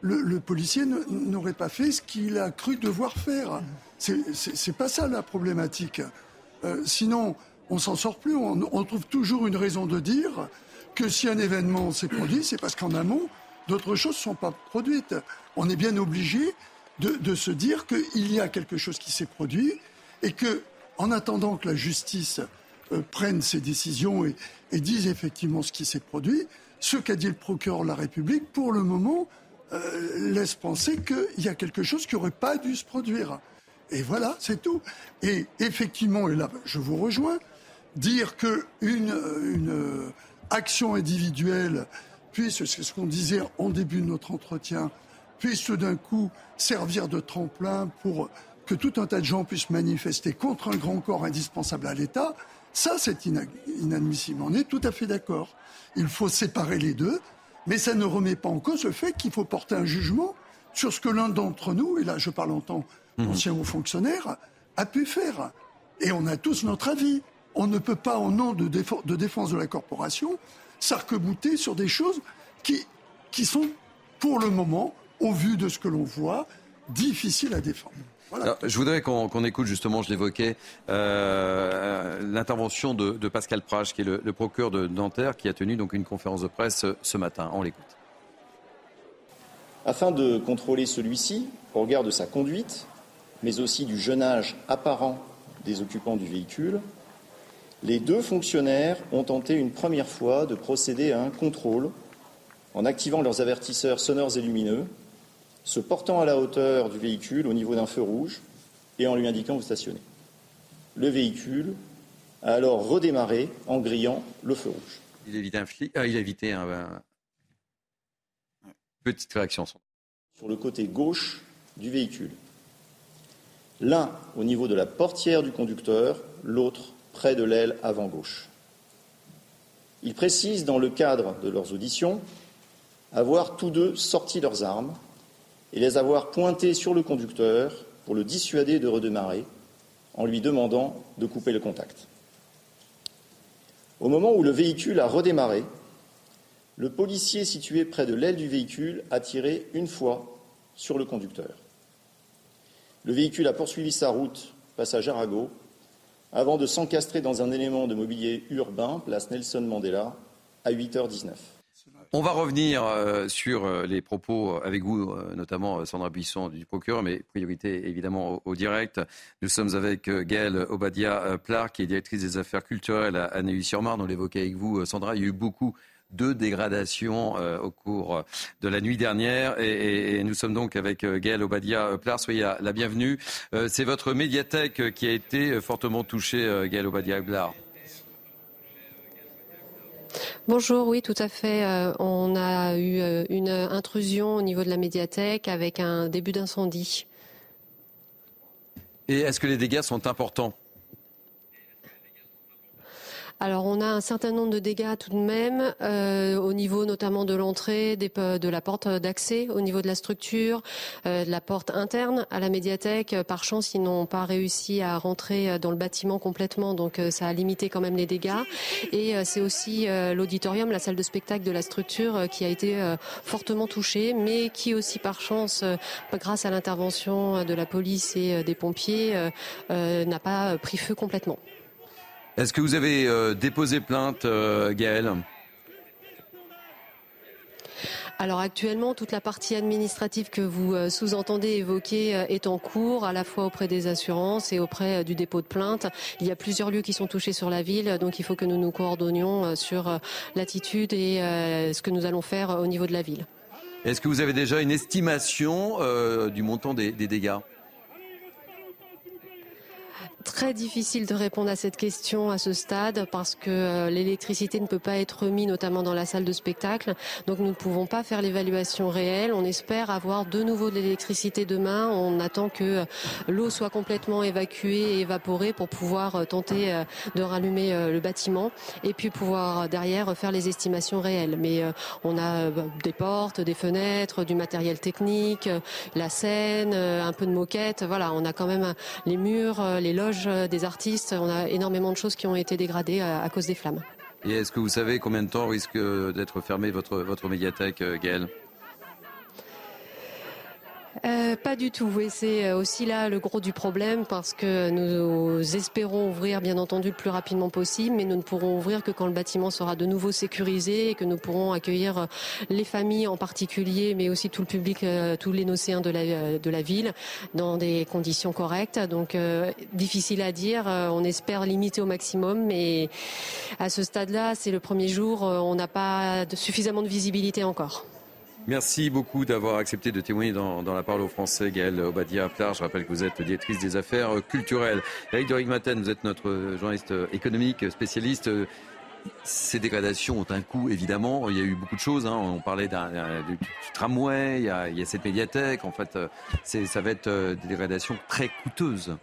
le, policier n'aurait pas fait ce qu'il a cru devoir faire. C'est pas ça la problématique. sinon, on s'en sort plus. On, trouve toujours une raison de dire que si un événement s'est produit, c'est parce qu'en amont, d'autres choses ne sont pas produites. On est bien obligé de, se dire qu'il y a quelque chose qui s'est produit et que, en attendant que la justice euh, prenne ses décisions et, dise effectivement ce qui s'est produit, ce qu'a dit le procureur de la République, pour le moment, euh, laisse penser qu'il y a quelque chose qui n'aurait pas dû se produire. Et voilà, c'est tout. Et effectivement, et là, je vous rejoins, dire qu'une une action individuelle puisse, c'est ce qu'on disait en début de notre entretien, puisse d'un coup servir de tremplin pour que tout un tas de gens puissent manifester contre un grand corps indispensable à l'État, ça c'est inadmissible. On est tout à fait d'accord. Il faut séparer les deux, mais ça ne remet pas en cause le fait qu'il faut porter un jugement sur ce que l'un d'entre nous, et là je parle en tant qu'ancien mhm. haut fonctionnaire, a pu faire. Et on a tous notre avis. On ne peut pas, au nom de, de défense de la corporation, s'arc-bouter sur des choses qui, qui sont, pour le moment, au vu de ce que l'on voit, difficile à défendre. je voudrais qu'on écoute justement, je l'évoquais, euh, l'intervention de, Pascal Prage, qui est le, procureur de Nanterre, qui a tenu donc une conférence de presse ce matin. On l'écoute. Afin de contrôler celui-ci, au regard de sa conduite, mais aussi du jeune âge apparent des occupants du véhicule, les deux fonctionnaires ont tenté une première fois de procéder à un contrôle en activant leurs avertisseurs sonores et lumineux, se portant à la hauteur du véhicule au niveau d'un feu rouge et en lui indiquant où stationner. Le véhicule a alors redémarré en grillant le feu rouge. Il a évité un, ah, il a évité un, petite réaction. Sur le côté gauche du véhicule. L'un au niveau de la portière du conducteur, l'autre près de l'aile avant gauche. Ils précisent dans le cadre de leurs auditions avoir tous deux sorti leurs armes et les avoir pointées sur le conducteur pour le dissuader de redémarrer en lui demandant de couper le contact. Au moment où le véhicule a redémarré, le policier situé près de l'aile du véhicule a tiré une fois sur le conducteur. Le véhicule a poursuivi sa route, passage Arago, avant de s'encastrer dans un élément de mobilier urbain, place Nelson Mandela, à 8h19. On va revenir euh, sur euh, les propos avec vous, euh, notamment Sandra Buisson du procureur, mais priorité évidemment au, direct. Nous sommes avec Gaëlle Obadia Plar, qui est directrice des affaires culturelles à Neuilly-sur-Marne. On l'évoquait avec vous, Sandra. Il y a eu beaucoup de dégradation euh, au cours de la nuit dernière. Et, nous sommes donc avec euh, Gaël Obadia euh, Plar. Soyez la bienvenue. C'est votre médiathèque qui a été fortement touchée, Gaël Obadia Plar. Bonjour, oui, tout à fait. on a eu une intrusion au niveau de la médiathèque avec un début d'incendie. Et est-ce que les dégâts sont importants? Alors on a un certain nombre de dégâts tout de même euh, au niveau notamment de l'entrée, de la porte d'accès, au niveau de la structure, euh, de la porte interne à la médiathèque. Par chance, ils n'ont pas réussi à rentrer dans le bâtiment complètement, donc euh, ça a limité quand même les dégâts. Et c'est aussi l'auditorium, la salle de spectacle de la structure qui a été fortement touchée, mais qui aussi par chance, grâce à l'intervention de la police et des pompiers, n'a pas pris feu complètement. Est-ce que vous avez euh, déposé plainte, euh, Gaël alors actuellement, toute la partie administrative que vous euh, sous-entendez évoquer est en cours, à la fois auprès des assurances et auprès du dépôt de plainte. Il y a plusieurs lieux qui sont touchés sur la ville, donc il faut que nous nous coordonnions sur l'attitude et ce que nous allons faire au niveau de la ville. Est-ce que vous avez déjà une estimation du montant des dégâts? Très difficile de répondre à cette question à ce stade parce que euh, l'électricité ne peut pas être remise notamment dans la salle de spectacle. Donc nous ne pouvons pas faire l'évaluation réelle. On espère avoir de nouveau de l'électricité demain. On attend que euh, l'eau soit complètement évacuée et évaporée pour pouvoir euh, tenter de rallumer le bâtiment et puis pouvoir derrière faire les estimations réelles. Mais on a des portes, des fenêtres, du matériel technique, la scène, un peu de moquette. Voilà, on a quand même les murs, les loges euh, des artistes. On a énormément de choses qui ont été dégradées à, cause des flammes. Et est-ce que vous savez combien de temps risque d'être fermée votre, votre médiathèque, euh, Gaëlle? Euh, pas du tout. Oui, c'est euh, aussi là le gros du problème parce que nous espérons ouvrir bien entendu le plus rapidement possible, mais nous ne pourrons ouvrir que quand le bâtiment sera de nouveau sécurisé et que nous pourrons accueillir euh, les familles en particulier, mais aussi tout le public, tous les nocéens de la, de la ville dans des conditions correctes. Donc difficile à dire. On espère limiter au maximum, mais à ce stade-là, c'est le premier jour. On n'a pas suffisamment de visibilité encore. Merci beaucoup d'avoir accepté de témoigner dans, la parole aux Français, Gaël Obadia Plar. Je rappelle que vous êtes directrice des affaires culturelles. Eric de Rigmaten, vous êtes notre journaliste économique, spécialiste. Ces dégradations ont un coût, évidemment. Il y a eu beaucoup de choses. Hein. On parlait du, tramway, il y, a, cette médiathèque. En fait, ça va être euh, des dégradations très coûteuses.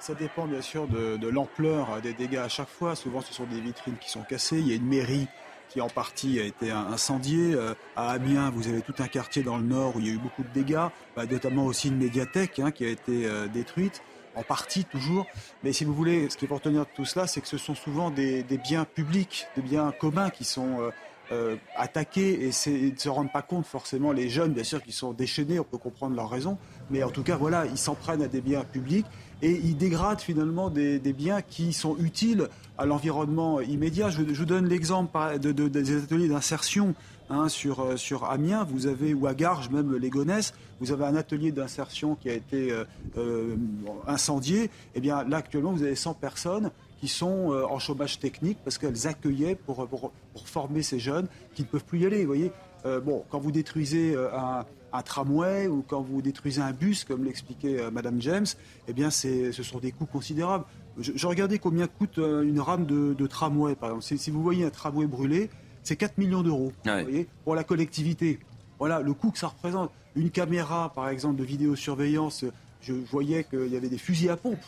Ça, dépend bien sûr de, de l'ampleur des dégâts à chaque fois. Souvent, ce sont des vitrines qui sont cassées. Il y a une mairie qui en partie a été incendié. Euh, à Amiens, vous avez tout un quartier dans le nord où il y a eu beaucoup de dégâts, bah, notamment aussi une médiathèque hein, qui a été euh, détruite en partie toujours. Mais si vous voulez, ce qu'il faut retenir de tout cela, c'est que ce sont souvent des, biens publics, des biens communs qui sont euh, attaquer et, et ne se rendent pas compte forcément les jeunes, bien sûr, qui sont déchaînés, on peut comprendre leurs raisons, mais en tout cas, voilà, ils s'en prennent à des biens publics et ils dégradent finalement des, biens qui sont utiles à l'environnement immédiat. Je, vous donne l'exemple des ateliers d'insertion hein, sur, euh, sur Amiens, vous avez, ou à Garges, même les Gonesse, vous avez un atelier d'insertion qui a été euh, incendié. Et eh bien là, actuellement, vous avez 100 personnes qui sont euh, en chômage technique parce qu'elles accueillaient pour, pour, former ces jeunes qui ne peuvent plus y aller. Vous voyez, euh, bon, quand vous détruisez euh, un, tramway ou quand vous détruisez un bus, comme l'expliquait Madame James, eh bien, ce sont des coûts considérables. Je, regardais combien coûte une rame de, tramway, par exemple. Si, vous voyez un tramway brûlé, c'est 4 millions d'euros pour la collectivité. Voilà le coût que ça représente. Une caméra, par exemple, de vidéosurveillance je voyais qu'il y avait des fusils à pompe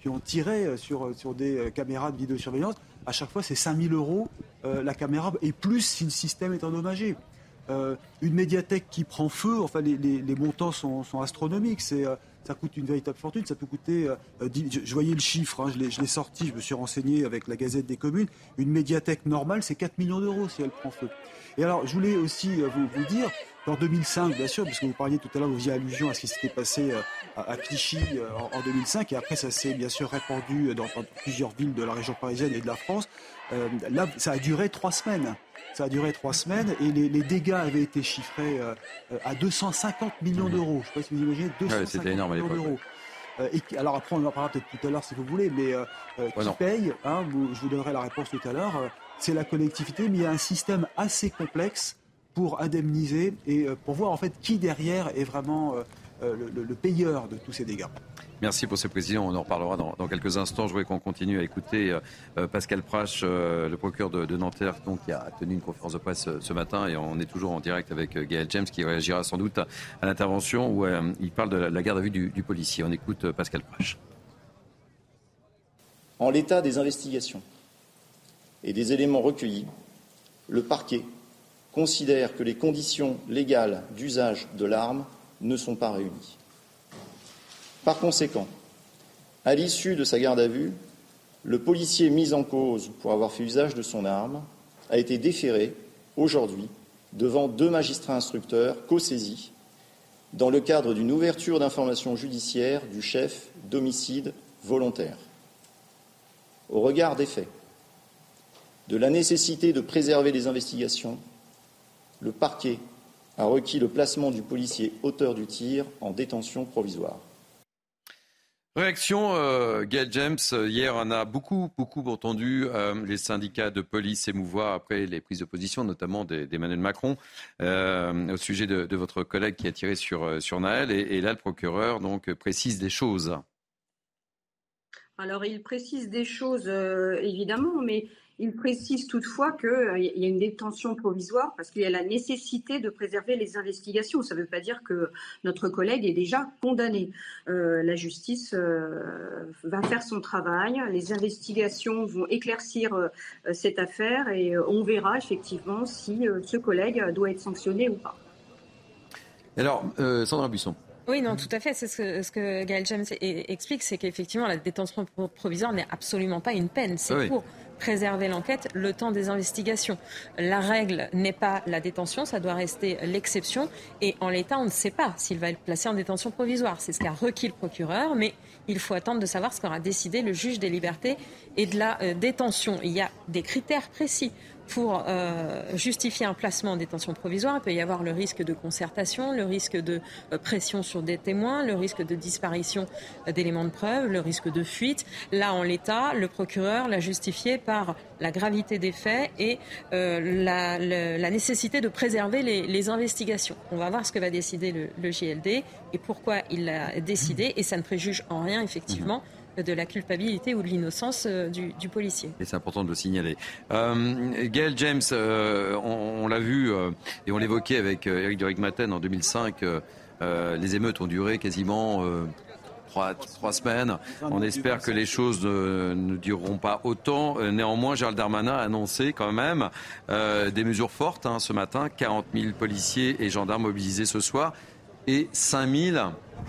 qui ont tiré euh, sur, euh, sur des euh, caméras de vidéosurveillance. À chaque fois, c'est 5000 euros la caméra, et plus si le système est endommagé. une médiathèque qui prend feu, enfin, les, les, montants sont, sont astronomiques. C'est, ça coûte une véritable fortune. Ça peut coûter. je, voyais le chiffre, hein, je, l'ai, sorti, je me suis renseigné avec la Gazette des communes. Une médiathèque normale, c'est 4 millions d'euros si elle prend feu. Et alors, je voulais aussi vous, vous dire, en 2005, bien sûr, parce que vous parliez tout à l'heure, vous faisiez allusion à ce qui s'était passé euh, à, Clichy euh, en, 2005, et après ça s'est bien sûr répandu dans, plusieurs villes de la région parisienne et de la France. Euh, là, ça a duré trois semaines. Ça a duré trois semaines et les, dégâts avaient été chiffrés à 250 millions mmh. d'euros. Je ne sais pas si vous imaginez, 250 énorme millions d'euros. et, alors après, on en parlera peut-être tout à l'heure si vous voulez, mais qui paye hein, Je vous donnerai la réponse tout à l'heure. c'est la collectivité, mais il y a un système assez complexe pour indemniser et euh, pour voir en fait qui derrière est vraiment euh, euh, le, payeur de tous ces dégâts. Merci pour ces précisions. On en reparlera dans, quelques instants. Je voudrais qu'on continue à écouter Pascal Prache, le procureur de, Nanterre, qui a tenu une conférence de presse ce matin. Et on est toujours en direct avec Gaël James, qui réagira sans doute à, l'intervention où il parle de la, garde à vue du, du policier. On écoute Pascal Prache. En l'état des investigations et des éléments recueillis, le parquet considère que les conditions légales d'usage de l'arme ne sont pas réunies. Par conséquent, à l'issue de sa garde à vue, le policier mis en cause pour avoir fait usage de son arme a été déféré aujourd'hui devant deux magistrats instructeurs co-saisis dans le cadre d'une ouverture d'information judiciaire du chef d'homicide volontaire. Au regard des faits, de la nécessité de préserver les investigations le parquet a requis le placement du policier auteur du tir en détention provisoire. Réaction, euh, Gail James. Hier, on a beaucoup, beaucoup entendu euh, les syndicats de police s'émouvoir après les prises de position, notamment d'Emmanuel Macron, euh, au sujet de, votre collègue qui a tiré sur, Naël. Et, et, là, le procureur donc, précise des choses. Alors, il précise des choses, évidemment, mais il précise toutefois qu'il euh, y a une détention provisoire parce qu'il y a la nécessité de préserver les investigations. Ça ne veut pas dire que notre collègue est déjà condamné. Euh, la justice euh, va faire son travail, les investigations vont éclaircir cette affaire et on verra effectivement si ce collègue doit être sanctionné ou pas. Alors, Sandra Buisson. Oui, non, tout à fait. C'est ce que, ce que Gaël James explique, c'est qu'effectivement, la détention provisoire n'est absolument pas une peine. C'est pour préserver l'enquête le temps des investigations. La règle n'est pas la détention, ça doit rester l'exception. Et en l'état, on ne sait pas s'il va être placé en détention provisoire. C'est ce qu'a requis le procureur, mais il faut attendre de savoir ce qu'aura décidé le juge des libertés et de la euh, détention. Il y a des critères précis pour euh, justifier un placement en détention provisoire, il peut y avoir le risque de concertation, le risque de euh, pression sur des témoins, le risque de disparition euh, d'éléments de preuve, le risque de fuite. Là, en l'état, le procureur l'a justifié par la gravité des faits et la, nécessité de préserver les, investigations. On va voir ce que va décider le, le GLD et pourquoi il l'a décidé, et ça ne préjuge en rien, effectivement de la culpabilité ou de l'innocence euh, du, policier. C'est important de le signaler. Euh, Gail James, euh, on, l'a vu et on l'évoquait avec Eric de Maten en 2005. les émeutes ont duré quasiment trois, trois, semaines. On espère que les choses ne, dureront pas autant. Néanmoins, Gérald Darmanin a annoncé quand même des mesures fortes hein, ce matin. 40 000 policiers et gendarmes mobilisés ce soir et 5 000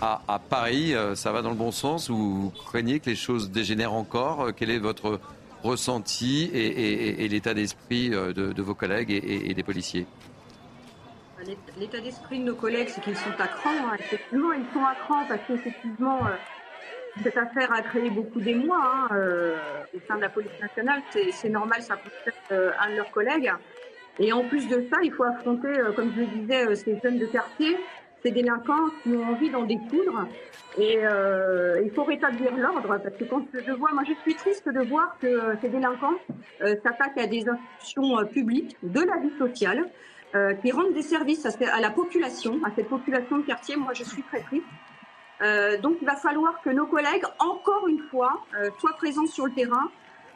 à, Paris. Euh, ça va dans le bon sens ou vous craignez que les choses dégénèrent encore? Euh, Quelle est votre ressenti et, l'état d'esprit de, vos collègues et, des policiers? L'état d'esprit de nos collègues, c'est qu'ils sont à cran. Hein. Effectivement, ils sont à cran parce qu'effectivement, cette affaire a créé beaucoup d'émoi hein, au sein de la police nationale. C'est normal, ça concerne un de leurs collègues. Et en plus de ça, il faut affronter, comme je le disais, ces jeunes de quartier ces délinquants qui ont envie d'en découdre. Et euh, il faut rétablir l'ordre parce que quand je vois, moi je suis triste de voir que ces délinquants euh, s'attaquent à des institutions euh, publiques de la vie sociale, qui rendent des services à, la population, à cette population de quartier. Moi je suis très triste. donc il va falloir que nos collègues, encore une fois, soient présents sur le terrain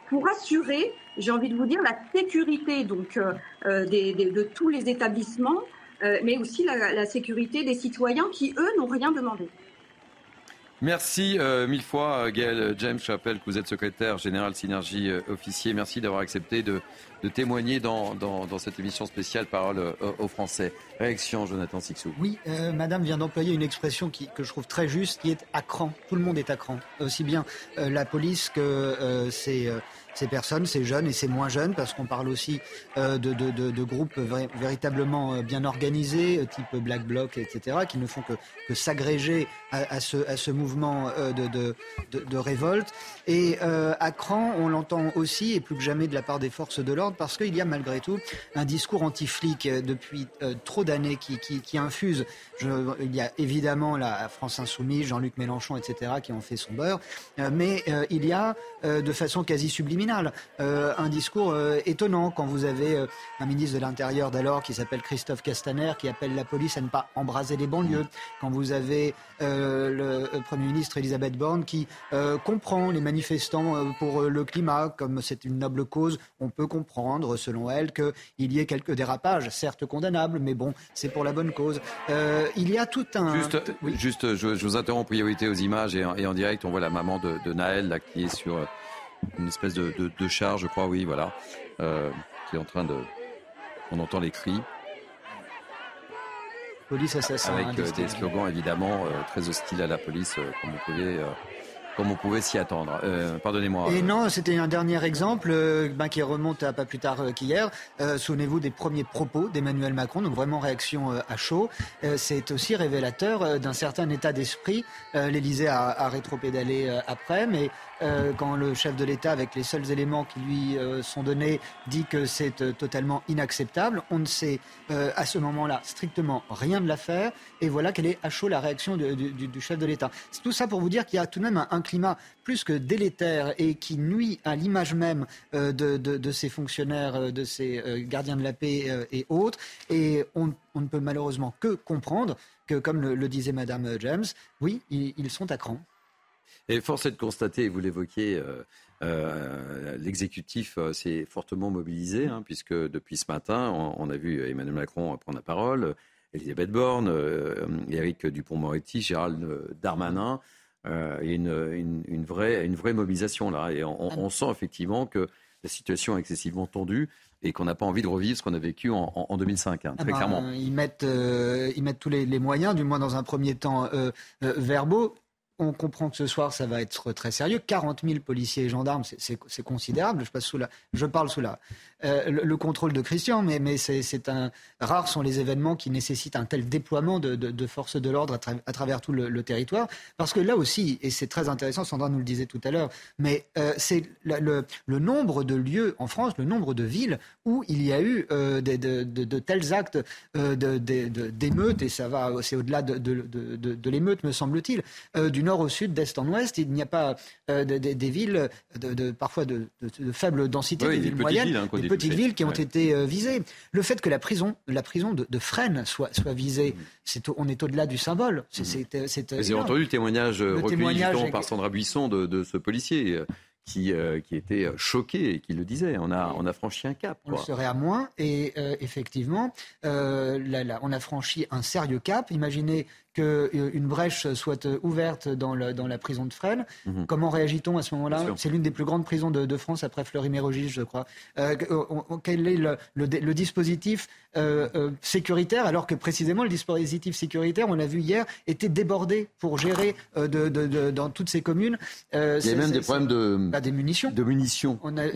pour assurer, j'ai envie de vous dire, la sécurité donc de tous les établissements, euh, mais aussi la, sécurité des citoyens qui, eux, n'ont rien demandé. Merci euh, mille fois, euh, Gaël James. Je rappelle que vous êtes secrétaire général Synergie officier. Merci d'avoir accepté de, témoigner dans, cette émission spéciale Parole aux Français. Réaction, Jonathan Sixou. Oui, Madame vient d'employer une expression que je trouve très juste, qui est à cran. Tout le monde est à cran. Aussi bien la police que c'est ces personnes, ces jeunes et ces moins jeunes, parce qu'on parle aussi euh, de, groupes véritablement euh, bien organisés, euh, type Black Bloc, etc., qui ne font que, s'agréger à, ce, mouvement de, révolte. Et à Cran, on l'entend aussi, et plus que jamais de la part des forces de l'ordre, parce qu'il y a malgré tout un discours anti-flic depuis trop d'années qui, infuse. il y a évidemment la France Insoumise, Jean-Luc Mélenchon, etc., qui ont fait son beurre, mais il y a de façon quasi subliminale euh, un discours euh, étonnant quand vous avez euh, un ministre de l'Intérieur d'alors qui s'appelle Christophe Castaner qui appelle la police à ne pas embraser les banlieues. Quand vous avez le Premier ministre Elisabeth Borne qui comprend les manifestants pour le climat, comme c'est une noble cause, on peut comprendre, selon elle, qu'il y ait quelques dérapages, certes condamnables, mais bon, c'est pour la bonne cause. il y a tout un... Juste, je, vous interromps, priorité aux images et en, direct, on voit la maman de, de Naël là, qui est sur une espèce de, de, char, je crois, oui, voilà, euh, qui est en train de. On entend les cris. Police assassin. Avec euh, des slogans évidemment euh, très hostiles à la police, comme vous pouvez comme on pouvait s'y attendre. Pardonnez-moi. Et non, c'était un dernier exemple ben, qui remonte à pas plus tard qu'hier. Souvenez-vous des premiers propos d'Emmanuel Macron, donc vraiment réaction à chaud. c'est aussi révélateur d'un certain état d'esprit. L'Élysée a, a rétropédalé après, mais euh, quand le chef de l'État, avec les seuls éléments qui lui euh, sont donnés, dit que c'est euh, totalement inacceptable. On ne sait à ce moment-là strictement rien de l'affaire. Et voilà quelle est à chaud la réaction du, chef de l'État. C'est tout ça pour vous dire qu'il y a tout de même un, climat plus que délétère et qui nuit à l'image même de, ces fonctionnaires, de ces gardiens de la paix et autres. Et on, ne peut malheureusement que comprendre que, comme le, disait Madame James, oui, ils sont à cran. Et force est de constater, vous l'évoquiez, euh, euh, l'exécutif euh, s'est fortement mobilisé, hein, puisque depuis ce matin, on, a vu Emmanuel Macron prendre la parole, Elisabeth Borne, Éric Dupont-Moretti, Gérald Darmanin. il y a une, vraie, une vraie mobilisation là. Et on, sent effectivement que la situation est excessivement tendue et qu'on n'a pas envie de revivre ce qu'on a vécu en, 2005, hein, très ah ben, clairement. Ils mettent, ils mettent tous les, les, moyens, du moins dans un premier temps verbaux. On comprend que ce soir, ça va être très sérieux. 40 000 policiers et gendarmes, c'est considérable. Je, passe sous la, je parle sous la, euh, le, contrôle de Christian, mais, mais c'est un rares sont les événements qui nécessitent un tel déploiement de, forces de l'ordre à, travers tout le, territoire, parce que là aussi, et c'est très intéressant, Sandra nous le disait tout à l'heure, mais euh, c'est le, nombre de lieux en France, le nombre de villes où il y a eu euh, de, tels actes d'émeutes, et ça va, c'est au-delà de, l'émeute, me semble-t-il, du nord au sud, d'est en ouest, il n'y a pas des villes de, parfois de, faible densité, des, villes moyennes, hein, petites villes qui ont été euh, visées. Le fait que la prison, la prison de, Fresnes soit, soit visée, mm. c'est, on est au-delà du symbole. C'est, mm. Vous avez entendu le témoignage le recueilli témoignage par Sandra Buisson de, ce policier euh, qui, euh, qui, était choqué et qui le disait. On a, on a franchi un cap. On serait à moins. Et effectivement, là, on a franchi un sérieux cap. Imaginez qu'une euh, brèche soit euh, ouverte dans, dans la prison de Fresnes. Mhm. Comment réagit-on à ce moment-là C'est l'une des plus grandes prisons de, France après Fleury-Mérogis, je crois. Euh, quel est le, dispositif sécuritaire, alors que précisément le dispositif sécuritaire, on l'a vu hier, était débordé pour gérer dans toutes ces communes. Il y a même des problèmes de, bah, des munitions. De munitions. On a,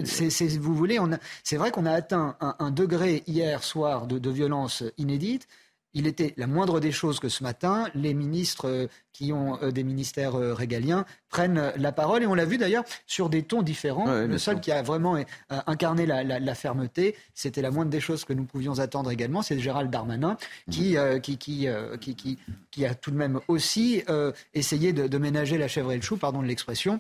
vous voulez, c'est vrai qu'on a atteint un, degré hier soir de violence inédite. Il était la moindre des choses que ce matin, les ministres qui ont euh, des ministères euh, régaliens prennent la parole. Et on l'a vu d'ailleurs sur des tons différents. le seul qui a vraiment euh, incarné la, fermeté, c'était la moindre des choses que nous pouvions attendre également, c'est Gérald Darmanin, qui, mhm. qui, qui, qui, qui, a tout de même aussi essayé de, ménager la chèvre et le chou, pardon de l'expression,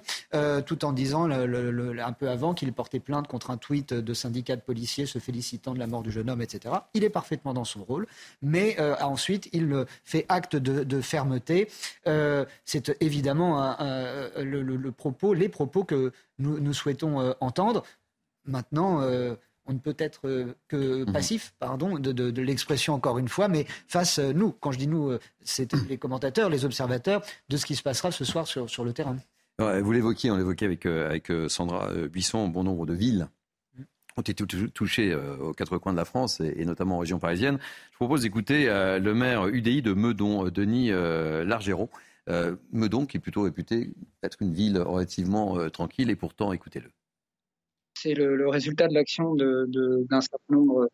tout en disant un peu avant qu'il portait plainte contre un tweet de syndicats de policiers se félicitant de la mort du jeune homme, etc. Il est parfaitement dans son rôle, mais ensuite il fait acte de, de fermeté. Euh, c'est évidemment le, propos, les propos que nous, souhaitons euh, entendre. Maintenant, euh, on ne peut être que mhm. passif, pardon, de, l'expression encore une fois, mais face nous, quand je dis nous, c'est <clears throat> les commentateurs, les observateurs de ce qui se passera ce soir sur, le terrain. vous l'évoquiez, on l'évoquait avec, avec Sandra Buisson, bon nombre de villes ont été touchés aux quatre coins de la France et, notamment en région parisienne. Je propose d'écouter le maire UDI de Meudon, Denis Largéron, euh, Meudon, qui est plutôt réputé être une ville relativement euh, tranquille, et pourtant, écoutez-le. C'est le, résultat de l'action d'un certain nombre,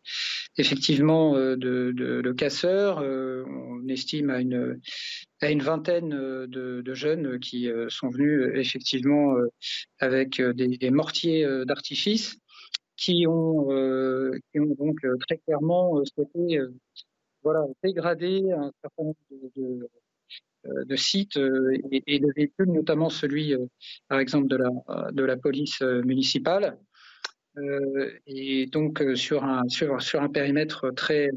effectivement, euh, de, casseurs. on estime à une, à une vingtaine de, jeunes qui sont venus effectivement avec des, mortiers d'artifice qui ont, qui ont donc très clairement souhaité voilà, dégrader un certain nombre de, euh, sites euh, et, de véhicules, notamment celui, euh, par exemple, de la, police municipale. et donc sur un, sur un périmètre très,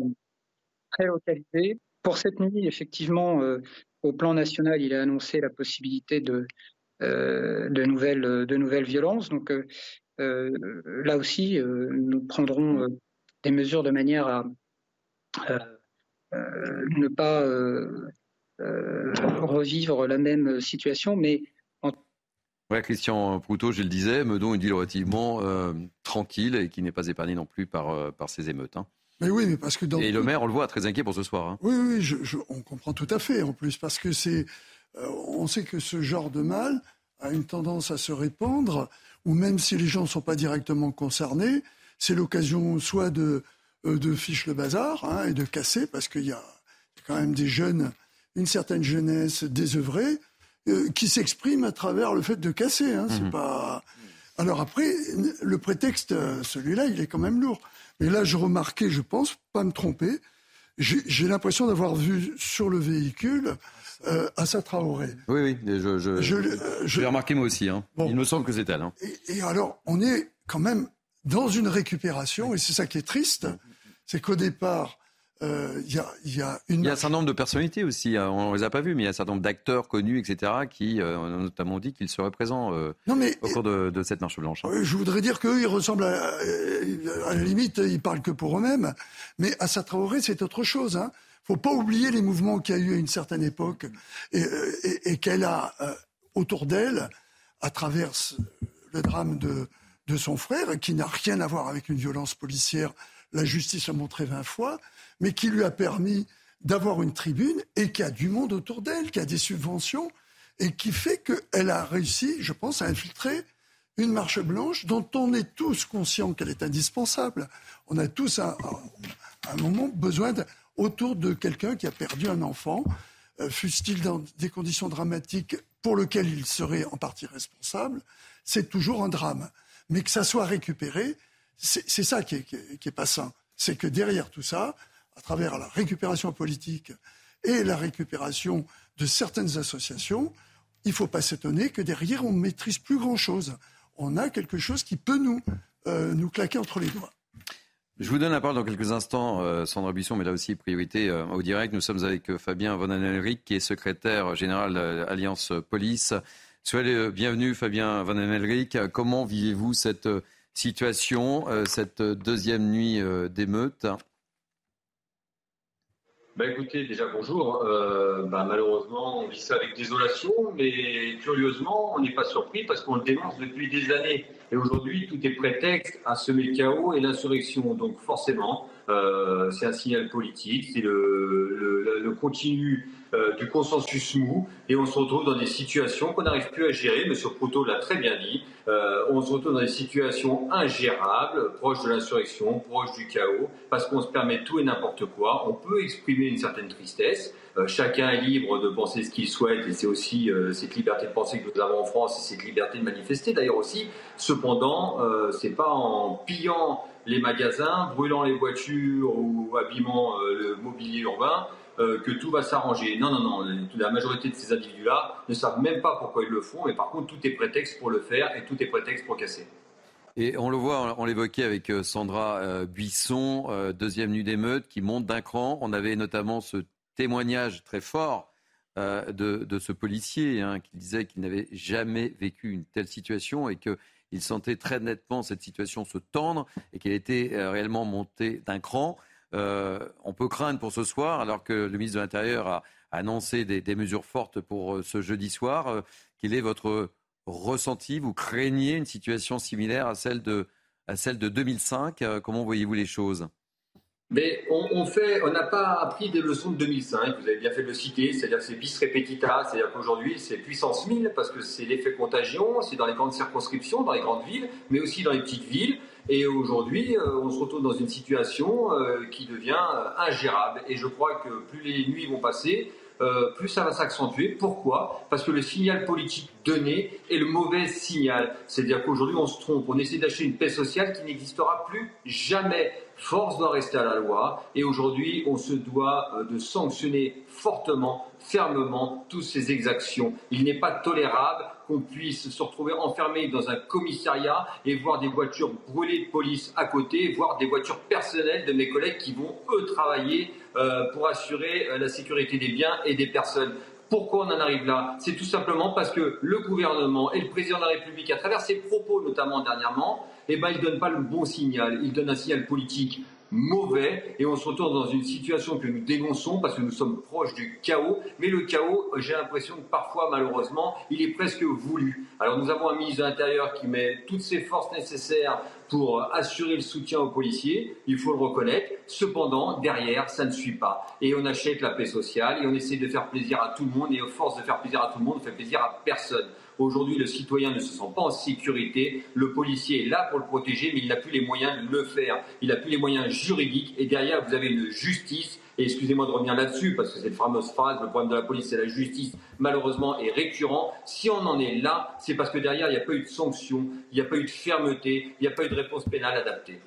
très localisé. Pour cette nuit, effectivement, au plan national, il a annoncé la possibilité de, de, nouvelles, de nouvelles violences. Donc là aussi, nous prendrons des mesures de manière à ne pas euh, revivre la même situation, mais Ouais, Christian Proutot, je le disais, Meudon, une ville relativement euh, tranquille et qui n'est pas épargnée non plus par, euh, par ces émeutes. Hein. Mais oui, mais parce que Et le maire, on le voit, très inquiet pour ce soir. Hein. Oui, oui, on comprend tout à fait en plus, parce que c'est, on sait que ce genre de mal a une tendance à se répandre, ou même si les gens ne sont pas directement concernés, c'est l'occasion soit de, de ficher le bazar hein, et de casser, parce qu'il y a quand même des jeunes une certaine jeunesse désœuvrée euh, qui s'exprime à travers le fait de casser. Hein, mhm. pas. Alors après, le prétexte, euh, celui-là, il est quand même lourd. Mais là, je remarquais, je pense, pas me tromper, j'ai l'impression d'avoir vu sur le véhicule euh, Assa Traoré. Oui, oui, je, je, je, l'ai remarqué moi aussi. Hein. Il me semble que c'est elle. Hein. Et, et, alors, on est quand même dans une récupération, et c'est ça qui est triste, c'est qu'au départ, euh, il y, a, une... il y a un certain nombre de personnalités aussi, hein. on ne les a pas vues, mais il y a un certain nombre d'acteurs connus, etc., qui euh, ont notamment dit qu'ils seraient présents euh, au cours de, cette marche blanche. Hein. Je voudrais dire qu'eux, ils ressemblent à, à, la limite, ils parlent que pour eux-mêmes, mais à Traoré, c'est autre chose. Hein. faut pas oublier les mouvements qu'il y a eu à une certaine époque et, qu'elle a autour d'elle, à travers le drame de, de son frère, qui n'a rien à voir avec une violence policière, la justice l'a montré vingt fois, mais qui lui a permis d'avoir une tribune et qui a du monde autour d'elle, qui a des subventions et qui fait qu'elle a réussi, je pense, à infiltrer une marche blanche dont on est tous conscients qu'elle est indispensable. On a tous à, un moment besoin autour de quelqu'un qui a perdu un enfant, euh, fût-il dans des conditions dramatiques pour lesquelles il serait en partie responsable, c'est toujours un drame. Mais que ça soit récupéré, c'est ça qui est, qui pas sain. C'est que derrière tout ça, à travers la récupération politique et la récupération de certaines associations, il ne faut pas s'étonner que derrière, on ne maîtrise plus grand-chose. On a quelque chose qui peut nous, euh, nous claquer entre les doigts. Je vous donne la parole dans quelques instants, euh, Sandra Buisson, mais là aussi, priorité euh, au direct. Nous sommes avec Fabien Von Anelric, qui est secrétaire général Alliance Police. Soyez bienvenue, Fabien Von Anelric. Comment vivez-vous cette situation, cette deuxième nuit d'émeute? Bah écoutez, déjà bonjour. Euh, bah, malheureusement, on vit ça avec désolation, mais curieusement, on n'est pas surpris parce qu'on le dénonce depuis des années. Et aujourd'hui, tout est prétexte à semer le chaos et l'insurrection. Donc forcément, c'est un signal politique, c'est le, le, continu du consensus mou, et on se retrouve dans des situations qu'on n'arrive plus à gérer. Monsieur Proto l'a très bien dit. on se retrouve dans des situations ingérables, proches de l'insurrection, proches du chaos, parce qu'on se permet tout et n'importe quoi. On peut exprimer une certaine tristesse. Euh, chacun est libre de penser ce qu'il souhaite et c'est aussi euh, cette liberté de penser que nous avons en France et cette liberté de manifester d'ailleurs aussi. Cependant, euh, c'est pas en pillant les magasins, brûlant les voitures ou abîmant le mobilier urbain que tout va s'arranger. Non, non, non. La majorité de ces individus-là ne savent même pas pourquoi ils le font, mais par contre, tout est prétexte pour le faire et tout est prétexte pour casser. Et on le voit, on l'évoquait avec Sandra Buisson, deuxième nuit d'émeute, qui monte d'un cran. On avait notamment ce témoignage très fort euh, de, ce policier hein, qui disait qu'il n'avait jamais vécu une telle situation et qu'il sentait très nettement cette situation se tendre et qu'elle était euh, réellement montée d'un cran. Euh, on peut craindre pour ce soir, alors que le ministre de l'Intérieur a annoncé des, mesures fortes pour ce jeudi soir. quel est votre ressenti? Vous craignez une situation similaire à celle de, à celle de 2005 Comment voyez-vous les choses? Mais on, on n'a pas appris des leçons de 2005, vous avez bien fait de le citer, c'est-à-dire c'est bis repetita, c'est-à-dire qu'aujourd'hui c'est puissance 1000 parce que c'est l'effet contagion, c'est dans les grandes circonscriptions, dans les grandes villes, mais aussi dans les petites villes. Et aujourd'hui, euh, on se retrouve dans une situation euh, qui devient euh, ingérable. Et je crois que plus les nuits vont passer, plus ça va s'accentuer. Pourquoi? Parce que le signal politique donné est le mauvais signal. C'est-à-dire qu'aujourd'hui, on se trompe. On essaie d'acheter une paix sociale qui n'existera plus jamais. Force doit rester à la loi et aujourd'hui, on se doit euh, de sanctionner fortement, fermement toutes ces exactions. Il n'est pas tolérable qu'on puisse se retrouver enfermé dans un commissariat et voir des voitures brûlées de police à côté, voir des voitures personnelles de mes collègues qui vont, eux, travailler euh, pour assurer euh, la sécurité des biens et des personnes. Pourquoi on en arrive là? C'est tout simplement parce que le gouvernement et le président de la République, à travers ses propos notamment dernièrement, eh ben, il ne donne pas le bon signal. Il donne un signal politique mauvais et on se retrouve dans une situation que nous dénonçons parce que nous sommes proches du chaos. Mais le chaos, j'ai l'impression que parfois, malheureusement, il est presque voulu. Alors nous avons un ministre de l'Intérieur qui met toutes ses forces nécessaires pour assurer le soutien aux policiers, il faut le reconnaître. Cependant, derrière, ça ne suit pas. Et on achète la paix sociale et on essaie de faire plaisir à tout le monde et à force de faire plaisir à tout le monde, on fait plaisir à personne. Aujourd'hui, le citoyen ne se sent pas en sécurité. Le policier est là pour le protéger, mais il n'a plus les moyens de le faire. Il n'a plus les moyens juridiques. Et derrière, vous avez une justice. Et excusez-moi de revenir là-dessus, parce que cette fameuse phrase, le problème de la police, c'est la justice, malheureusement, est récurrent. Si on en est là, c'est parce que derrière, il n'y a pas eu de sanction, il n'y a pas eu de fermeté, il n'y a pas eu de réponse pénale adaptée.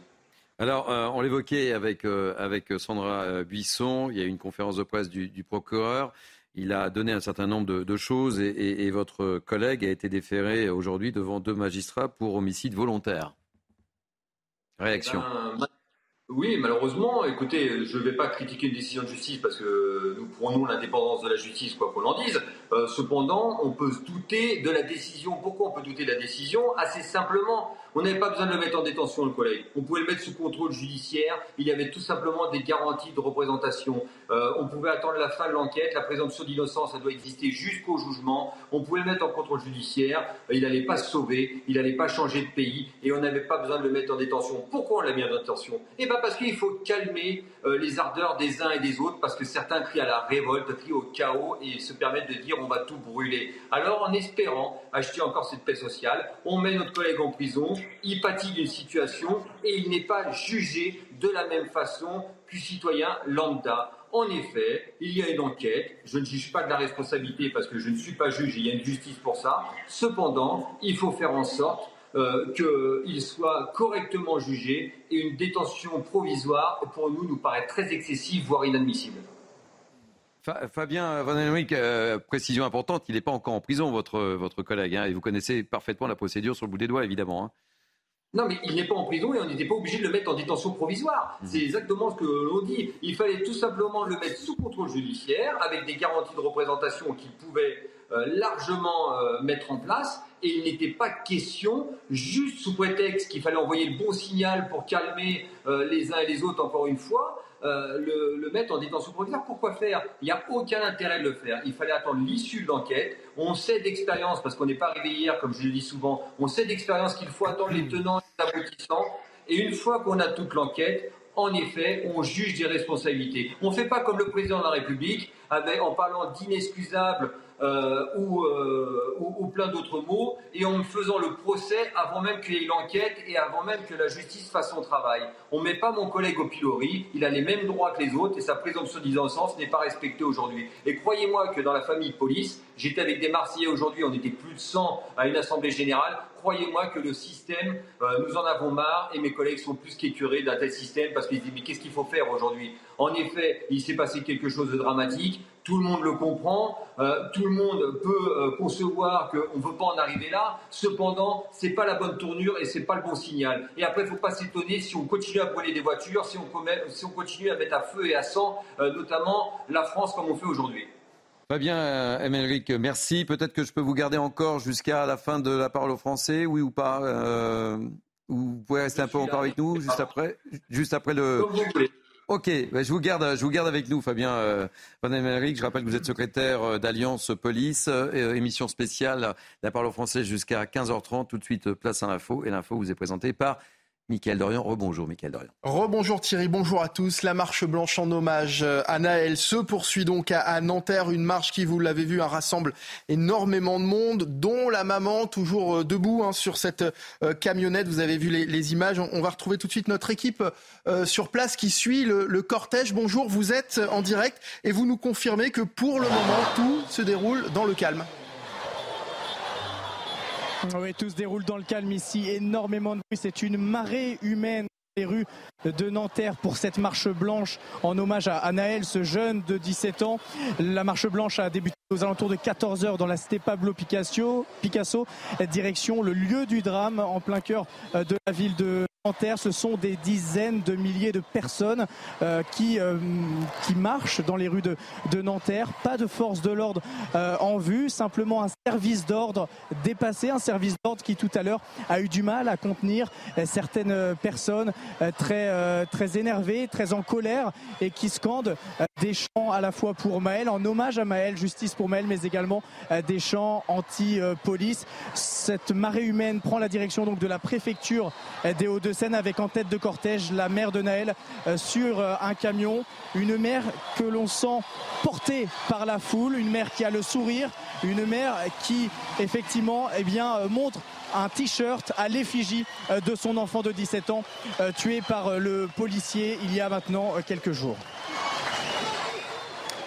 Alors, euh, on l'évoquait avec, euh, avec Sandra euh, Buisson, il y a eu une conférence de presse du, du procureur. Il a donné un certain nombre de, choses et, votre collègue a été déféré aujourd'hui devant deux magistrats pour homicide volontaire. Réaction. Ben, oui, malheureusement, écoutez, je ne vais pas critiquer une décision de justice parce que nous prenons l'indépendance de la justice, quoi qu'on en dise. Euh, cependant, on peut se douter de la décision. Pourquoi on peut douter de la décision? Assez simplement, on n'avait pas besoin de le mettre en détention, le collègue. On pouvait le mettre sous contrôle judiciaire. Il y avait tout simplement des garanties de représentation. Euh, on pouvait attendre la fin de l'enquête. La présomption d'innocence, ça doit exister jusqu'au jugement. On pouvait le mettre en contrôle judiciaire. Il n'allait pas se sauver. Il n'allait pas changer de pays. Et on n'avait pas besoin de le mettre en détention. Pourquoi on l'a mis en détention? Eh bien, parce qu'il faut calmer euh, les ardeurs des uns et des autres. Parce que certains crient à la révolte, crient au chaos et se permettent de dire on va tout brûler. Alors, en espérant acheter encore cette paix sociale, on met notre collègue en prison il pâtit d'une situation et il n'est pas jugé de la même façon qu'un citoyen lambda. En effet, il y a une enquête. Je ne juge pas de la responsabilité parce que je ne suis pas juge il y a une justice pour ça. Cependant, il faut faire en sorte euh, qu'il soit correctement jugé et une détention provisoire, pour nous, nous paraît très excessive, voire inadmissible. Fabien Van euh, précision importante, il n'est pas encore en prison, votre, votre collègue, hein, et vous connaissez parfaitement la procédure sur le bout des doigts, évidemment. Hein. Non, mais il n'est pas en prison et on n'était pas obligé de le mettre en détention provisoire. Mmh. C'est exactement ce que l'on dit. Il fallait tout simplement le mettre sous contrôle judiciaire avec des garanties de représentation qu'il pouvait euh, largement euh, mettre en place. Et il n'était pas question, juste sous prétexte qu'il fallait envoyer le bon signal pour calmer euh, les uns et les autres, encore une fois, euh, le, mettre en détention provisoire. Pourquoi faire? Il n'y a aucun intérêt de le faire. Il fallait attendre l'issue de l'enquête. On sait d'expérience, parce qu'on n'est pas arrivé hier, comme je le dis souvent, on sait d'expérience qu'il faut attendre les tenants et les aboutissants. Et une fois qu'on a toute l'enquête, en effet, on juge des responsabilités. On ne fait pas comme le président de la République, en parlant d'inexcusables euh, euh, ou, plein d'autres mots, et en faisant le procès avant même qu'il y ait une enquête et avant même que la justice fasse son travail. On ne met pas mon collègue au pilori, il a les mêmes droits que les autres, et sa présomption d'innocence n'est pas respectée aujourd'hui. Et croyez-moi que dans la famille police, j'étais avec des Marseillais aujourd'hui, on était plus de 100 à une assemblée générale, croyez-moi que le système, euh, nous en avons marre et mes collègues sont plus qu'écurés d'un tel système parce qu'ils disent mais qu'est-ce qu'il faut faire aujourd'hui? En effet, il s'est passé quelque chose de dramatique, tout le monde le comprend, euh, tout le monde peut euh, concevoir qu'on ne veut pas en arriver là. Cependant, ce n'est pas la bonne tournure et ce n'est pas le bon signal. Et après, il ne faut pas s'étonner si on continue à brûler des voitures, si on, si on, continue à mettre à feu et à sang, notamment la France comme on fait aujourd'hui. Très bien, Émeric, merci. Peut-être que je peux vous garder encore jusqu'à la fin de la parole aux Français, oui ou pas euh, Vous pouvez rester un peu encore avec nous juste après, juste après le. Ok, ben, je vous garde, je vous garde avec nous, Fabien euh, Van Je rappelle que vous êtes secrétaire euh, d'Alliance Police, euh, émission spéciale La parole Français jusqu'à 15h30. Tout de suite, place à l'info. Et l'info vous est présentée par Michael Dorian, rebonjour Michael Dorian. Rebonjour Thierry, bonjour à tous. La marche blanche en hommage à Naël se poursuit donc à Nanterre, une marche qui, vous l'avez vu, rassemble énormément de monde, dont la maman toujours euh, debout hein, sur cette euh, camionnette. Vous avez vu les, images. On, va retrouver tout de suite notre équipe euh, sur place qui suit le cortège. Bonjour, vous êtes en direct et vous nous confirmez que pour le moment, tout se déroule dans le calme. Oui, tout se déroule dans le calme ici. Énormément de bruit. C'est une marée humaine les rues de Nanterre pour cette marche blanche en hommage à Naël, ce jeune de 17 ans. La marche blanche a débuté aux alentours de 14h dans la cité Pablo Picasso, Picasso, direction le lieu du drame en plein cœur de la ville de ce sont des dizaines de milliers de personnes euh, qui, euh, qui marchent dans les rues de, de Nanterre. Pas de force de l'ordre euh, en vue, simplement un service d'ordre dépassé, un service d'ordre qui tout à l'heure a eu du mal à contenir certaines personnes très, très énervées, très en colère et qui scandent des chants à la fois pour Maël, en hommage à Maël, justice pour Maël, mais également des chants anti-police. Cette marée humaine prend la direction donc de la préfecture des Hauts-de scène avec en tête de cortège la mère de Naël euh, sur euh, un camion. Une mère que l'on sent portée par la foule, une mère qui a le sourire, une mère qui effectivement eh euh, montre un t-shirt à l'effigie de son enfant de 17 ans tué par le policier il y a maintenant quelques jours.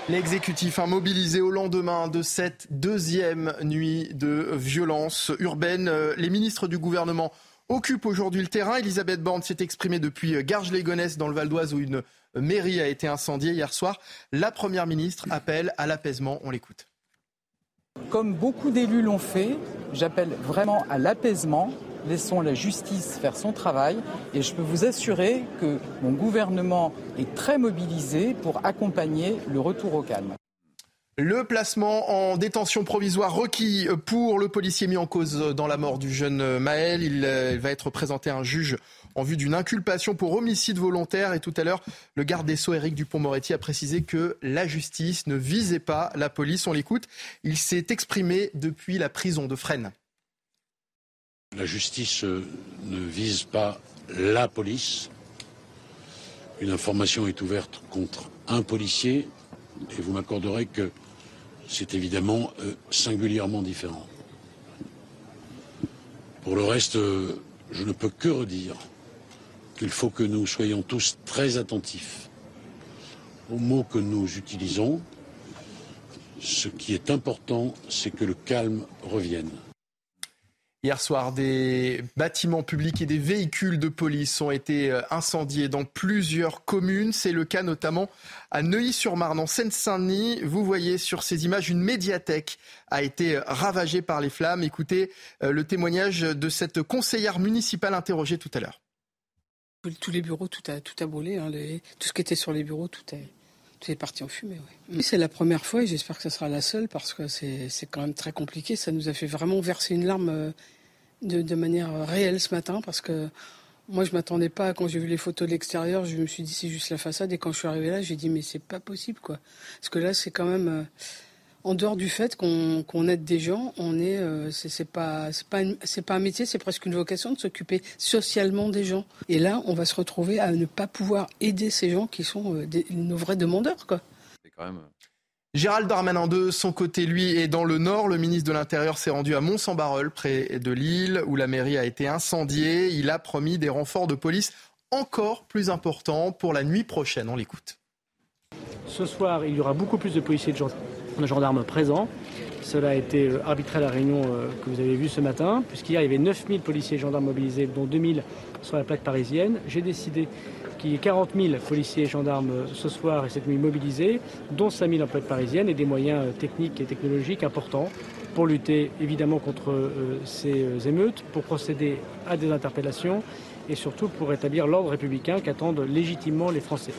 L'exécutif a mobilisé au lendemain de cette deuxième nuit de violence urbaine. Les ministres du gouvernement occupe aujourd'hui le terrain. Elisabeth Borne s'est exprimée depuis euh, Garges-les-Gonesse dans le Val d'Oise où une euh, mairie a été incendiée hier soir. La Première ministre appelle à l'apaisement. On l'écoute. Comme beaucoup d'élus l'ont fait, j'appelle vraiment à l'apaisement. Laissons la justice faire son travail et je peux vous assurer que mon gouvernement est très mobilisé pour accompagner le retour au calme. Le placement en détention provisoire requis pour le policier mis en cause dans la mort du jeune Maël. Il, euh, va être présenté à un juge en vue d'une inculpation pour homicide volontaire. Et tout à l'heure, le garde des Sceaux, Éric Dupont-Moretti, a précisé que la justice ne visait pas la police. On l'écoute. Il s'est exprimé depuis la prison de Fresnes. La justice euh, ne vise pas la police. Une information est ouverte contre un policier et vous m'accorderez que c'est évidemment euh, singulièrement différent. Pour le reste, euh, je ne peux que redire qu'il faut que nous soyons tous très attentifs aux mots que nous utilisons. Ce qui est important, c'est que le calme revienne. Hier soir, des bâtiments publics et des véhicules de police ont été euh, incendiés dans plusieurs communes. C'est le cas notamment à Neuilly-sur-Marne, en Seine-Saint-Denis. Vous voyez sur ces images, une médiathèque a été euh, ravagée par les flammes. Écoutez euh, le témoignage de cette conseillère municipale interrogée tout à l'heure. Tous les bureaux, tout a, tout a brûlé. Hein. tout ce qui était sur les bureaux, tout est, tout est parti en fumée. C'est la première fois et j'espère que ce sera la seule parce que c'est quand même très compliqué. Ça nous a fait vraiment verser une larme euh, de, manière réelle ce matin parce que moi je m'attendais pas quand j'ai vu les photos de l'extérieur. Je me suis dit c'est juste la façade et quand je suis arrivé là j'ai dit mais c'est pas possible quoi. Parce que là c'est quand même. Euh, en dehors du fait qu'on aide des gens, on est, euh, c'est pas, c'est pas, c'est pas un métier, c'est presque une vocation de s'occuper socialement des gens. Et là, on va se retrouver à ne pas pouvoir aider ces gens qui sont euh, nos vrais demandeurs, quoi. C'est quand même. Gérald Darmanin de son côté, lui, est dans le nord. Le ministre de l'Intérieur s'est rendu à Mont-Saint-Barreul, près de Lille, où la mairie a été incendiée. Il a promis des renforts de police encore plus importants pour la nuit prochaine. On l'écoute. Ce soir, il y aura beaucoup plus de policiers et de gendarmes présents. Cela a été euh, arbitré à la réunion euh, que vous avez vue ce matin, puisqu'hier, il y avait 9000 policiers et gendarmes mobilisés, dont 2000 sur la plaque parisienne. J'ai décidé qu'il y ait 40 000 policiers et gendarmes euh, ce soir et cette nuit mobilisés, dont 5 000 en plaque parisienne et des moyens techniques et technologiques importants pour lutter évidemment contre ces émeutes, pour procéder à des interpellations et surtout pour rétablir l'ordre républicain qu'attendent légitimement les Français.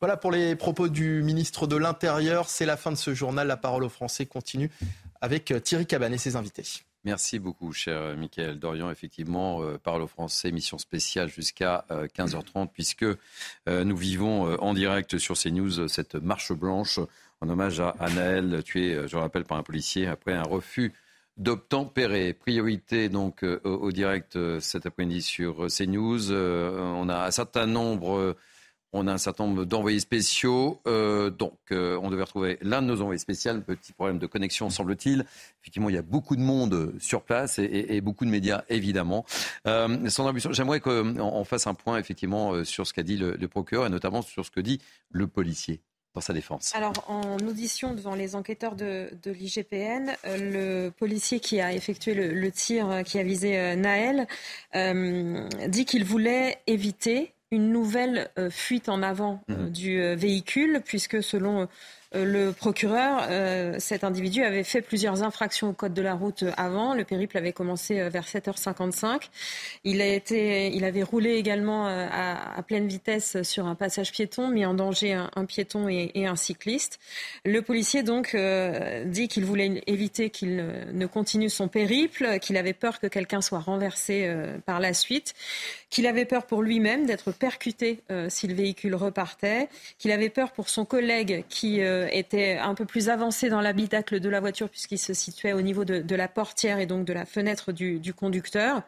Voilà pour les propos du ministre de l'Intérieur. C'est la fin de ce journal. La parole aux Français continue avec Thierry Caban et ses invités. Merci beaucoup, cher Michael Dorian. Effectivement, euh, parle aux Français, mission spéciale jusqu'à 15h30, euh, puisque euh, nous vivons en direct sur CNews cette marche blanche en hommage à, Naël, tué, je rappelle, par un policier après un refus d'obtempérer. Priorité donc au, direct cet après-midi sur CNews. on a un certain nombre on a un certain nombre d'envoyés spéciaux. Euh, donc, euh, on devait retrouver l'un de nos envoyés spéciaux. Petit problème de connexion, semble-t-il. Effectivement, il y a beaucoup de monde sur place et, beaucoup de médias, évidemment. Euh, j'aimerais qu'on fasse un point, effectivement, sur ce qu'a dit le, procureur et notamment sur ce que dit le policier dans sa défense. Alors, en audition devant les enquêteurs de, l'IGPN, le policier qui a effectué le, tir qui a visé Naël dit qu'il voulait éviter une nouvelle euh, fuite en avant euh, mmh. du euh, véhicule, puisque selon le procureur, euh, cet individu avait fait plusieurs infractions au code de la route avant. Le périple avait commencé euh, vers 7h55. Il, avait roulé également à, pleine vitesse sur un passage piéton, mis en danger un, piéton et, un cycliste. Le policier donc dit qu'il voulait éviter qu'il ne continue son périple, qu'il avait peur que quelqu'un soit renversé par la suite, qu'il avait peur pour lui-même d'être percuté si le véhicule repartait, qu'il avait peur pour son collègue qui euh, était un peu plus avancé dans l'habitacle de la voiture puisqu'il se situait au niveau de, la portière et donc de la fenêtre du, conducteur.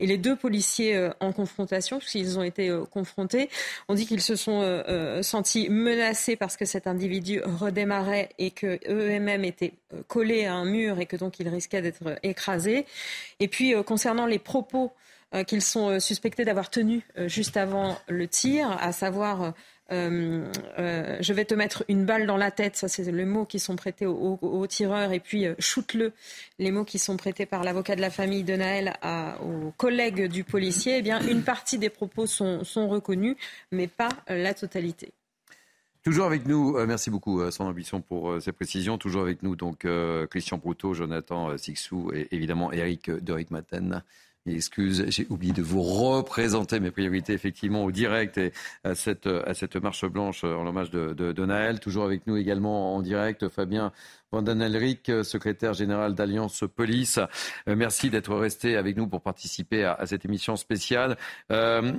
Et les deux policiers euh, en confrontation, puisqu'ils ont été euh, confrontés, ont dit qu'ils se sont sentis menacés parce que cet individu redémarrait et que eux-mêmes étaient collés à un mur et que donc ils risquaient d'être écrasés. Et puis concernant les propos qu'ils sont suspectés d'avoir tenus juste avant le tir, à savoir euh, euh, je vais te mettre une balle dans la tête, ça c'est les mots qui sont prêtés au, tireur, et puis euh, shoot-le, les mots qui sont prêtés par l'avocat de la famille de Naël aux collègues du policier, eh bien une partie des propos sont, reconnus, mais pas la totalité. Toujours avec nous, merci beaucoup son ambition pour ces précisions. Toujours avec nous donc Christian Proutot, Jonathan Sixou et évidemment Eric Deric Maten. Excuse, j'ai oublié de vous représenter mes priorités effectivement au direct et à cette, à cette marche blanche en hommage de, de, Naël. Toujours avec nous également en direct, Fabien Vandenelric, secrétaire général d'Alliance Police. Euh, merci d'être resté avec nous pour participer à, cette émission spéciale. Euh,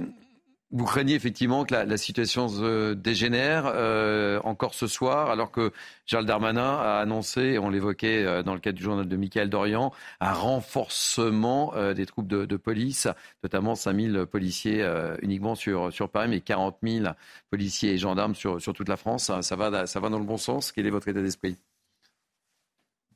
vous craignez effectivement que la, situation se dégénère euh, encore ce soir, alors que Charles Darmanin a annoncé, on l'évoquait euh, dans le cadre du journal de Michael Dorian, un renforcement euh, des troupes de, police, notamment 5000 policiers uniquement sur, sur Paris, mais 40 000 policiers et gendarmes sur, sur toute la France. Ça, va, ça va dans le bon sens? Quel est votre état d'esprit?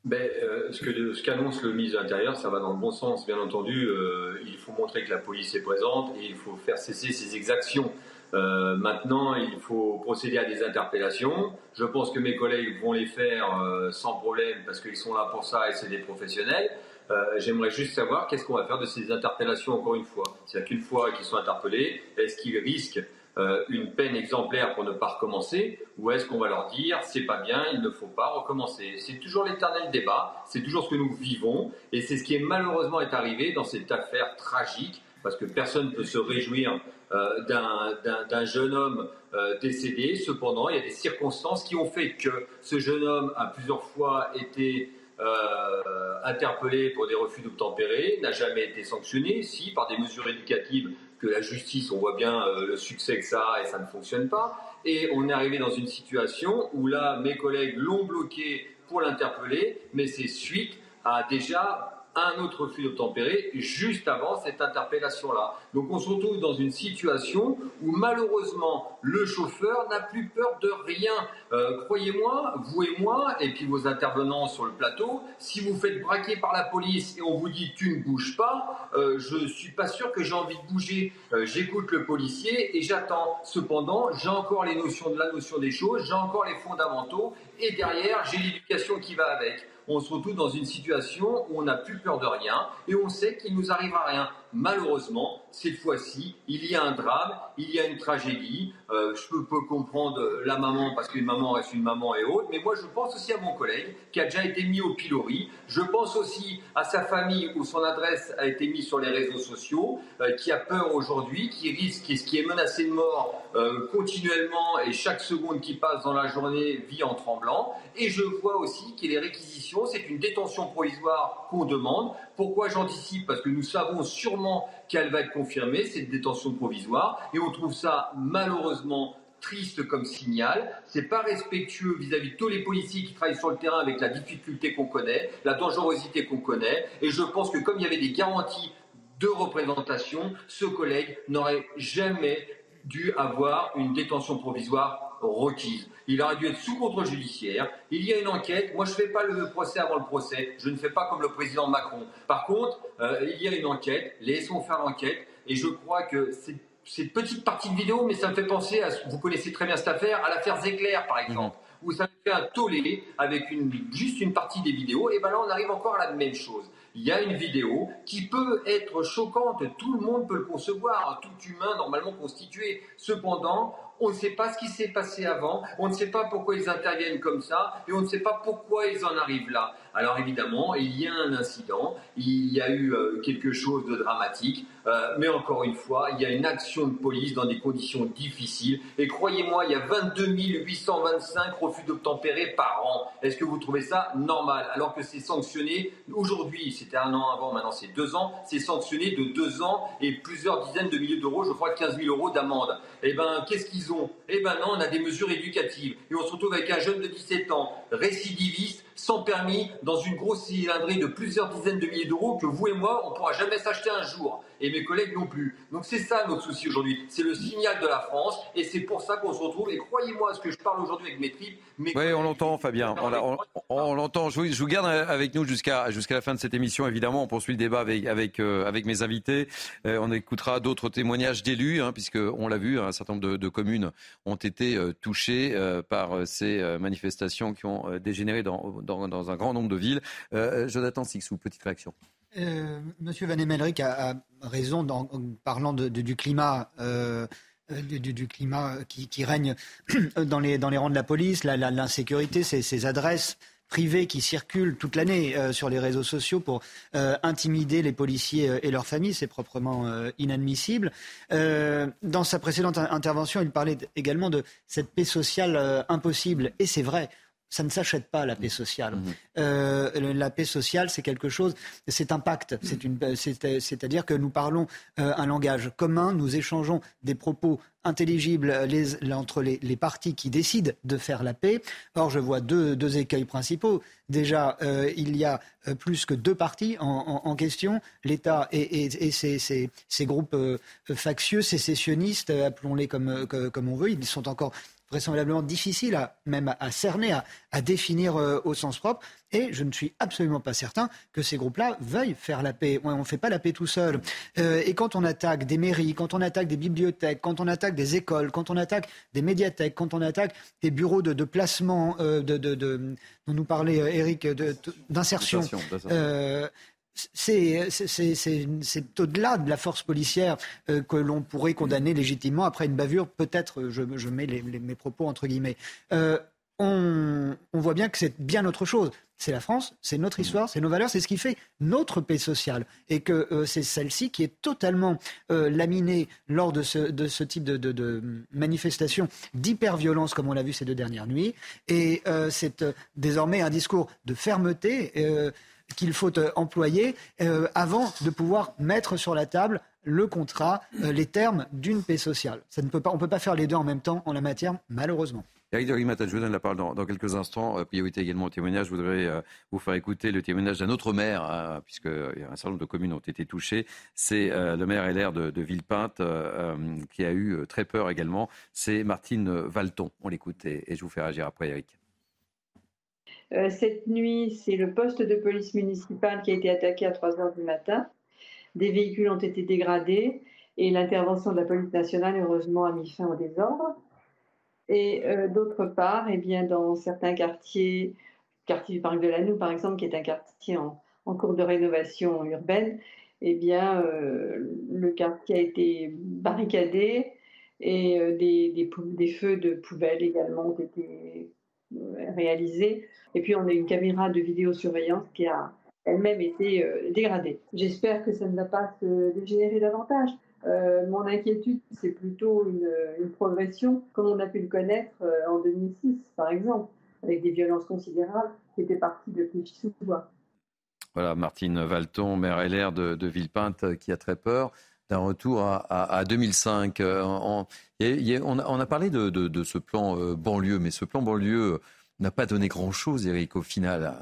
Ben, euh, ce qu'annonce le ministre de l'Intérieur, ça va dans le bon sens, bien entendu. Euh, il faut montrer que la police est présente et il faut faire cesser ces exactions. Euh, maintenant, il faut procéder à des interpellations. Je pense que mes collègues vont les faire sans problème parce qu'ils sont là pour ça et c'est des professionnels. J'aimerais juste savoir qu'est-ce qu'on va faire de ces interpellations encore une fois. C'est-à-dire qu'une fois qu'ils sont interpellés, est-ce qu'ils risquent euh, une peine exemplaire pour ne pas recommencer ou est-ce qu'on va leur dire c'est pas bien, il ne faut pas recommencer? C'est toujours l'éternel débat, c'est toujours ce que nous vivons et c'est ce qui est malheureusement est arrivé dans cette affaire tragique parce que personne ne peut se réjouir euh, d'un jeune homme euh, décédé. Cependant, il y a des circonstances qui ont fait que ce jeune homme a plusieurs fois été interpellé pour des refus d'obtempérer, n'a jamais été sanctionné, si par des mesures éducatives que la justice, on voit bien euh, le succès que ça a et ça ne fonctionne pas. Et on est arrivé dans une situation où là, mes collègues l'ont bloqué pour l'interpeller, mais c'est suite à déjà un autre refus d'obtempérer juste avant cette interpellation-là. Donc on se retrouve dans une situation où malheureusement le chauffeur n'a plus peur de rien. Euh, croyez-moi, vous et moi, et puis vos intervenants sur le plateau, si vous faites braquer par la police et on vous dit tu ne bouges pas, euh, je suis pas sûr que j'ai envie de bouger. Euh, j'écoute le policier et j'attends. Cependant, j'ai encore les notions de la notion des choses, j'ai encore les fondamentaux et derrière, j'ai l'éducation qui va avec on se retrouve dans une situation où on n'a plus peur de rien et on sait qu'il nous arrivera rien malheureusement, cette fois-ci, il y a un drame, il y a une tragédie. Euh, je peux, comprendre la maman parce qu'une maman reste une maman et autre, mais moi je pense aussi à mon collègue qui a déjà été mis au pilori. Je pense aussi à sa famille où son adresse a été mise sur les réseaux sociaux, euh, qui a peur aujourd'hui, qui risque, qui est menacé de mort euh, continuellement et chaque seconde qui passe dans la journée vit en tremblant. Et je vois aussi qu'il les réquisitions, c'est une détention provisoire qu'on demande. Pourquoi j'anticipe? Parce que nous savons sûrement qu'elle va être confirmée, cette détention provisoire, et on trouve ça malheureusement triste comme signal. C'est pas respectueux vis-à-vis de tous les policiers qui travaillent sur le terrain avec la difficulté qu'on connaît, la dangerosité qu'on connaît. Et je pense que comme il y avait des garanties de représentation, ce collègue n'aurait jamais dû avoir une détention provisoire requise. Il aurait dû être sous contrôle judiciaire. Il y a une enquête. Moi, je ne fais pas le procès avant le procès. Je ne fais pas comme le président Macron. Par contre, euh, il y a une enquête. Laissons faire l'enquête. Et je crois que cette petite partie de vidéo, mais ça me fait penser à, vous connaissez très bien cette affaire, à l'affaire Zegler, par exemple, mmh. où ça fait un tollé avec une, juste une partie des vidéos. Et ben là, on arrive encore à la même chose il y a une vidéo qui peut être choquante, tout le monde peut le concevoir, tout humain normalement constitué. Cependant, on ne sait pas ce qui s'est passé avant, on ne sait pas pourquoi ils interviennent comme ça, et on ne sait pas pourquoi ils en arrivent là. Alors évidemment, il y a un incident, il y a eu euh, quelque chose de dramatique, euh, mais encore une fois, il y a une action de police dans des conditions difficiles. Et croyez-moi, il y a 22 825 refus d'obtempérer par an. Est-ce que vous trouvez ça normal Alors que c'est sanctionné aujourd'hui, c'était un an avant, maintenant c'est deux ans, c'est sanctionné de deux ans et plusieurs dizaines de milliers d'euros, je crois 15 000 euros d'amende. Eh ben, qu'est-ce qu'ils ont Eh ben on a des mesures éducatives. Et on se retrouve avec un jeune de 17 ans, récidiviste, sans permis, dans une grosse cylindrée de plusieurs dizaines de milliers d'euros que vous et moi, on ne pourra jamais s'acheter un jour. Et mes collègues non plus. Donc c'est ça notre souci aujourd'hui. C'est le signal de la France. Et c'est pour ça qu'on se retrouve. Et croyez-moi, ce que je parle aujourd'hui avec mes tripes. oui, on l'entend, Fabien. On, l'entend. Je, vous garde avec nous jusqu'à jusqu'à la fin de cette émission. Évidemment, on poursuit le débat avec, avec, euh, avec mes invités. Euh, on écoutera d'autres témoignages d'élus, hein, puisqu'on l'a vu, un certain nombre de, communes ont été euh, touchées par ces manifestations qui ont dégénéré dans dans, un grand nombre de villes. Jonathan Sixou, petite réaction. Euh, Monsieur Van Emelric a, raison en parlant du climat. Euh, du, climat qui, règne <clears throat> dans les, dans les rangs de la police, l'insécurité, ces, adresses privées qui circulent toute l'année sur les réseaux sociaux pour intimider les policiers et leurs familles, c'est proprement inadmissible. dans sa précédente intervention, il parlait également de cette paix sociale impossible, et c'est vrai ça ne s'achète pas la paix sociale. Mmh. Euh, la paix sociale, c'est quelque chose, c'est un pacte. C'est-à-dire que nous parlons euh, un langage commun, nous échangeons des propos intelligibles entre les, partis qui décident de faire la paix. Or, je vois deux, écueils principaux. Déjà, euh, il y a plus que deux partis en, question, l'État et, ces, groupes factieux, sécessionnistes, appelons-les comme, comme on veut. Ils sont encore vraisemblablement difficile à, même à cerner, à, définir euh, au sens propre. Et je ne suis absolument pas certain que ces groupes-là veuillent faire la paix. On ne fait pas la paix tout seul. Euh, et quand on attaque des mairies, quand on attaque des bibliothèques, quand on attaque des écoles, quand on attaque des médiathèques, quand on attaque des bureaux de, placement, euh, de, dont nous parlait Eric, d'insertion, c'est au-delà de la force policière euh, que l'on pourrait condamner légitimement après une bavure. Peut-être, je, mets mes propos entre guillemets. Euh, on, voit bien que c'est bien autre chose. C'est la France, c'est notre histoire, c'est nos valeurs, c'est ce qui fait notre paix sociale. Et que euh, c'est celle-ci qui est totalement laminée lors de ce, type de, de manifestation d'hyper-violence, comme on l'a vu ces deux dernières nuits. Et c'est désormais un discours de fermeté qu'il faut euh, employer euh, avant de pouvoir mettre sur la table le contrat, les termes d'une paix sociale. Ça ne peut pas, on ne peut pas faire les deux en même temps en la matière, malheureusement. Eric de je vous donne la parole dans, quelques instants. Euh, priorité également au témoignage. Je voudrais euh, vous faire écouter le témoignage d'un autre maire, hein, puisque a un certain nombre de communes ont été touchées. C'est euh, le maire LR de, de Villepinte qui a eu très peur également. C'est Martine Valton. On l'écoute et, je vous fais réagir après, Eric. Cette nuit, c'est le poste de police municipale qui a été attaqué à 3 heures du matin. Des véhicules ont été dégradés et l'intervention de la police nationale, heureusement, a mis fin au désordre. Et euh, d'autre part, eh bien, dans certains quartiers, quartier du Parc de la Noue par exemple, qui est un quartier en, cours de rénovation urbaine, eh bien, euh, le quartier a été barricadé et euh, des, des, feux de poubelles également ont été réalisés. Et puis, on a une caméra de vidéosurveillance qui a elle-même été dégradée. J'espère que ça ne va pas se dégénérer davantage. Euh, mon inquiétude, c'est plutôt une, progression, comme on a pu le connaître euh, en 2006, par exemple, avec des violences considérables qui étaient parties de Clichy-sous-Bois. Voilà, Martine Valton, maire LR de, Villepinte, qui a très peur d'un retour à, 2005. Euh, on, a, parlé de, ce plan banlieue, mais ce plan banlieue n'a pas donné grand-chose, Eric, au final.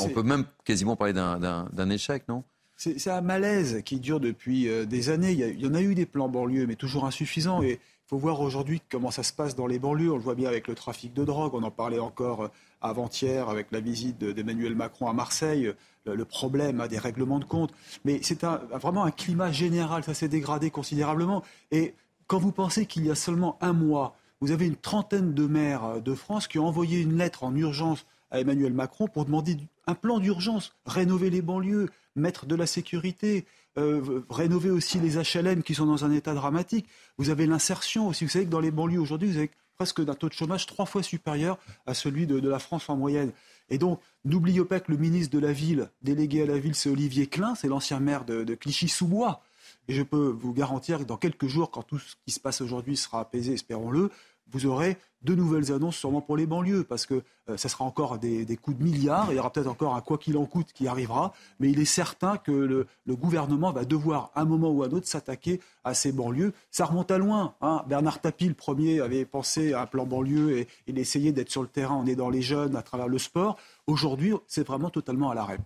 on peut même quasiment parler d'un échec, non? C'est un malaise qui dure depuis euh, des années. Il y, en a eu des plans banlieues, mais toujours insuffisants. Et il faut voir aujourd'hui comment ça se passe dans les banlieues. On le voit bien avec le trafic de drogue. On en parlait encore euh, avant-hier avec la visite d'Emmanuel Macron à Marseille. Le, problème des règlements de compte. Mais c'est vraiment un climat général. Ça s'est dégradé considérablement. Et quand vous pensez qu'il y a seulement un mois, vous avez une trentaine de maires euh, de France qui ont envoyé une lettre en urgence à Emmanuel Macron pour demander un plan d'urgence, rénover les banlieues, mettre de la sécurité, euh, rénover aussi les HLM qui sont dans un état dramatique. Vous avez l'insertion aussi. Vous savez que dans les banlieues aujourd'hui, vous avez presque un taux de chômage trois fois supérieur à celui de, la France en moyenne. Et donc, n'oubliez pas que le ministre de la Ville, délégué à la Ville, c'est Olivier Klein, c'est l'ancien maire de Clichy-sous-Bois. Et je peux vous garantir que dans quelques jours, quand tout ce qui se passe aujourd'hui sera apaisé, espérons-le, vous aurez de nouvelles annonces sûrement pour les banlieues, parce que euh, ça sera encore des, des coups de milliards, il y aura peut-être encore un quoi qu'il en coûte qui arrivera, mais il est certain que le, gouvernement va devoir, à un moment ou à un autre, s'attaquer à ces banlieues. Ça remonte à loin. Hein. Bernard Tapie, le premier, avait pensé à un plan banlieue et il essayait d'être sur le terrain en aidant les jeunes à travers le sport. Aujourd'hui, c'est vraiment totalement à l'arrêt.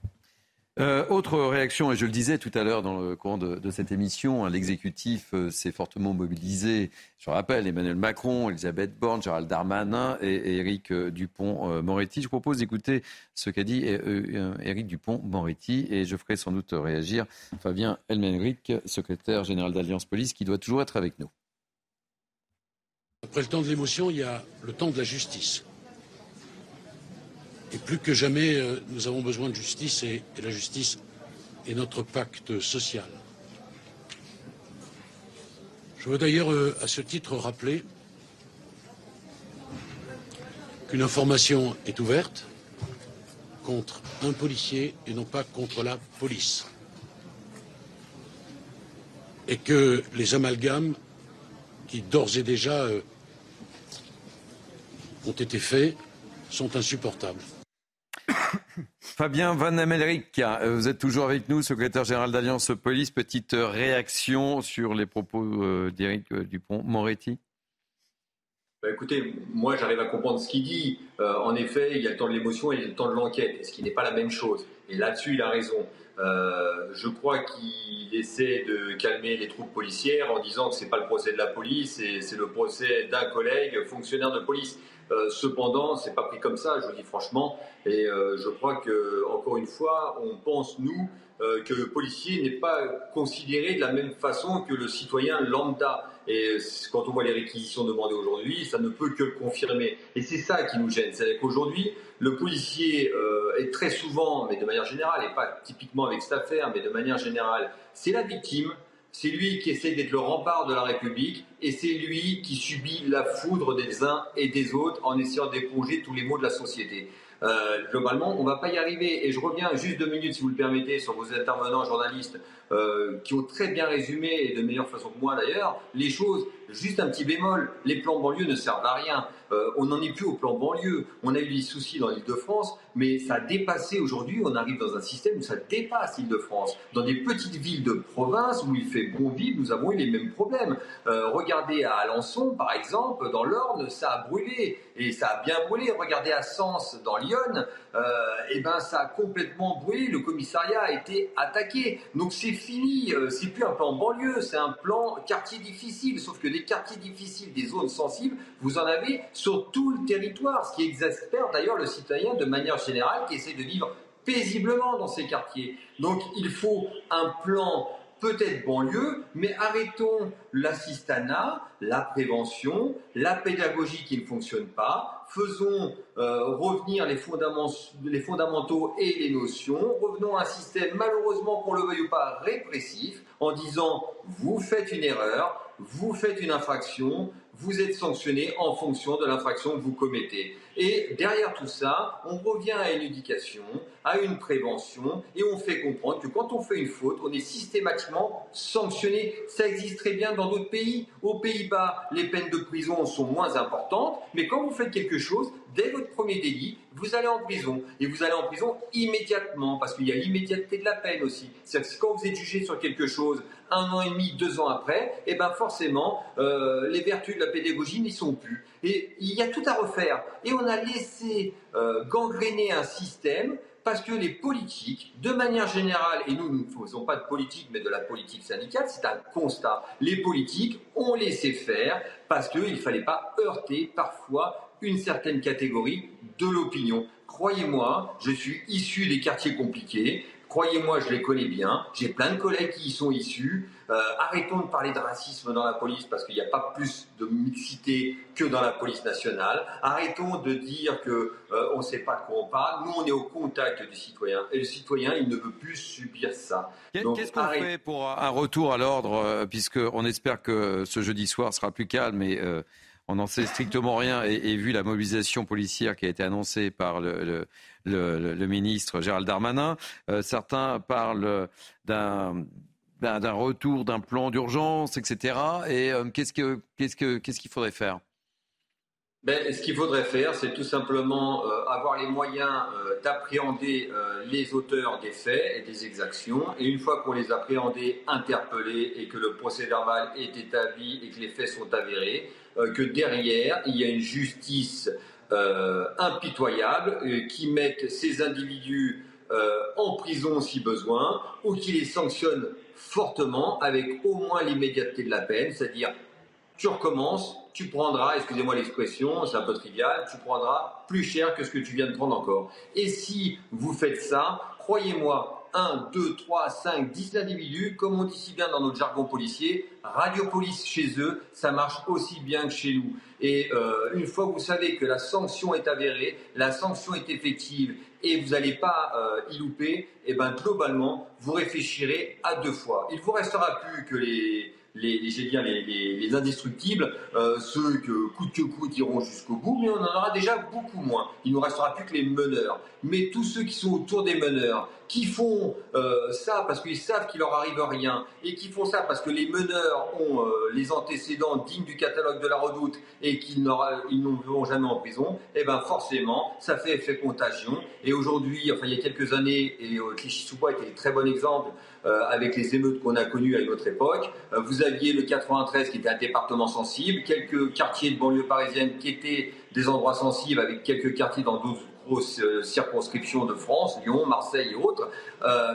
Euh, autre réaction, et je le disais tout à l'heure dans le courant de, cette émission, hein, l'exécutif euh, s'est fortement mobilisé. Je rappelle Emmanuel Macron, Elisabeth Borne, Gérald Darmanin et, Éric euh, Dupont-Moretti. je propose d'écouter ce qu'a dit Éric Dupont-Moretti et je ferai sans doute réagir Fabien Elmenric, secrétaire général d'Alliance Police, qui doit toujours être avec nous. Après le temps de l'émotion, il y a le temps de la justice. Et plus que jamais, euh, nous avons besoin de justice et, la justice est notre pacte social. Je veux d'ailleurs, euh, à ce titre, rappeler qu'une information est ouverte contre un policier et non pas contre la police. Et que les amalgames qui d'ores et déjà euh, ont été faits sont insupportables. <coughs> Fabien Van Amelric, euh, vous êtes toujours avec nous, secrétaire général d'Alliance Police. Petite réaction sur les propos euh, d'Éric euh, Dupont-Moretti? Bah, écoutez, moi j'arrive à comprendre ce qu'il dit. en effet, il y a le temps de l'émotion et le temps de l'enquête, ce qui n'est pas la même chose. Et là-dessus, il a raison. Je crois qu'il essaie de calmer les troupes policières en disant que ce n'est pas le procès de la police, c'est le procès d'un collègue fonctionnaire de police. Euh, cependant, c'est pas pris comme ça, je vous dis franchement. Et euh, je crois que, encore une fois, on pense, nous, euh, que le policier n'est pas considéré de la même façon que le citoyen lambda. Et quand on voit les réquisitions demandées aujourd'hui, ça ne peut que le confirmer. Et c'est ça qui nous gêne. C'est-à-dire qu'aujourd'hui, le policier est très souvent, mais de manière générale, et pas typiquement avec cette affaire, mais de manière générale, c'est la victime c'est lui qui essaie d'être le rempart de la République et c'est lui qui subit la foudre des uns et des autres en essayant d'éponger tous les maux de la société. Euh, globalement, on ne va pas y arriver. Et je reviens juste deux minutes, si vous le permettez, sur vos intervenants journalistes euh, qui ont très bien résumé, et de meilleure façon que moi d'ailleurs, les choses. Juste un petit bémol, les plans banlieue ne servent à rien. Euh, on n'en est plus au plan banlieue. On a eu des soucis dans l'île de France, mais ça a dépassé aujourd'hui. On arrive dans un système où ça dépasse l'île de France. Dans des petites villes de province où il fait bon vivre, nous avons eu les mêmes problèmes. Euh, regardez à Alençon, par exemple, dans l'Orne, ça a brûlé et ça a bien brûlé. Regardez à Sens, dans Lyon, euh, eh ben ça a complètement brûlé. Le commissariat a été attaqué. Donc c'est fini. Euh, c'est plus un plan banlieue, c'est un plan quartier difficile. Sauf que des quartiers difficiles, des zones sensibles, vous en avez sur tout le territoire. Ce qui exaspère d'ailleurs le citoyen de manière générale qui essaie de vivre paisiblement dans ces quartiers. Donc il faut un plan peut-être banlieue, mais arrêtons l'assistanat, la prévention, la pédagogie qui ne fonctionne pas, faisons euh, revenir les, les, fondamentaux et les notions, revenons à un système malheureusement qu'on le veuille ou pas répressif, en disant vous faites une erreur, vous faites une infraction, vous êtes sanctionné en fonction de l'infraction que vous commettez. Et derrière tout ça, on revient à une éducation, à une prévention, et on fait comprendre que quand on fait une faute, on est systématiquement sanctionné. Ça existe très bien dans d'autres pays. Aux Pays-Bas, les peines de prison sont moins importantes, mais quand vous faites quelque chose, dès votre premier délit, vous allez en prison. Et vous allez en prison immédiatement, parce qu'il y a l'immédiateté de la peine aussi. C'est-à-dire que quand vous êtes jugé sur quelque chose un an et demi, deux ans après, et eh ben forcément, euh, les vertus de la pédagogie n'y sont plus. Et il y a tout à refaire. Et on a laissé euh, gangréner un système parce que les politiques, de manière générale, et nous, nous ne faisons pas de politique, mais de la politique syndicale, c'est un constat. Les politiques ont laissé faire parce qu'il ne fallait pas heurter parfois une certaine catégorie de l'opinion. Croyez-moi, je suis issu des quartiers compliqués. Croyez-moi, je les connais bien. J'ai plein de collègues qui y sont issus. Euh, arrêtons de parler de racisme dans la police parce qu'il n'y a pas plus de mixité que dans la police nationale. Arrêtons de dire que euh, on ne sait pas de quoi on parle. Nous, on est au contact du citoyen et le citoyen, il ne veut plus subir ça. Qu'est-ce qu'on fait pour un retour à l'ordre, euh, puisqu'on espère que ce jeudi soir sera plus calme et on n'en sait strictement rien et, vu la mobilisation policière qui a été annoncée par le, ministre Gérald Darmanin, euh, certains parlent d'un retour d'un plan d'urgence, etc. Et euh, qu'est-ce qu'il faudrait faire? Ben, ce qu'il faudrait faire, c'est tout simplement euh, avoir les moyens d'appréhender les auteurs des faits et des exactions. Et une fois qu'on les a appréhendés, et que le procès verbal est établi et que les faits sont avérés, que derrière, il y a une justice euh, impitoyable euh, qui mette ces individus en prison si besoin ou qui les sanctionne fortement avec au moins l'immédiateté de la peine, c'est-à-dire tu recommences, tu prendras, excusez-moi l'expression, c'est un peu trivial, tu prendras plus cher que ce que tu viens de prendre encore. Et si vous faites ça, croyez-moi, 1, 2, 3, 5, 10 individus, comme on dit si bien dans notre jargon policier, radiopolice chez eux, ça marche aussi bien que chez nous. Et euh, une fois que vous savez que la sanction est avérée, la sanction est effective et vous n'allez pas euh, y louper, et eh ben globalement, vous réfléchirez à deux fois. Il vous restera plus que les les, les, les, indestructibles, euh, ceux que coûte que coûte iront jusqu'au bout, mais on en aura déjà beaucoup moins. Il nous restera plus que les meneurs. Mais tous ceux qui sont autour des meneurs, qui font euh, ça parce qu'ils savent qu'il leur arrive rien, et qui font ça parce que les meneurs ont euh, les antécédents dignes du catalogue de la redoute et qu'ils n'ont jamais en prison, eh ben forcément, ça fait effet contagion. Et aujourd'hui, enfin il y a quelques années, et Clichy-sous-Bois était un très bon exemple, euh, avec les émeutes qu'on a connues à une autre époque. Euh, vous aviez le 93 qui était un département sensible, quelques quartiers de banlieue parisienne qui étaient des endroits sensibles, avec quelques quartiers dans d'autres grosses euh, circonscriptions de France, Lyon, Marseille et autres.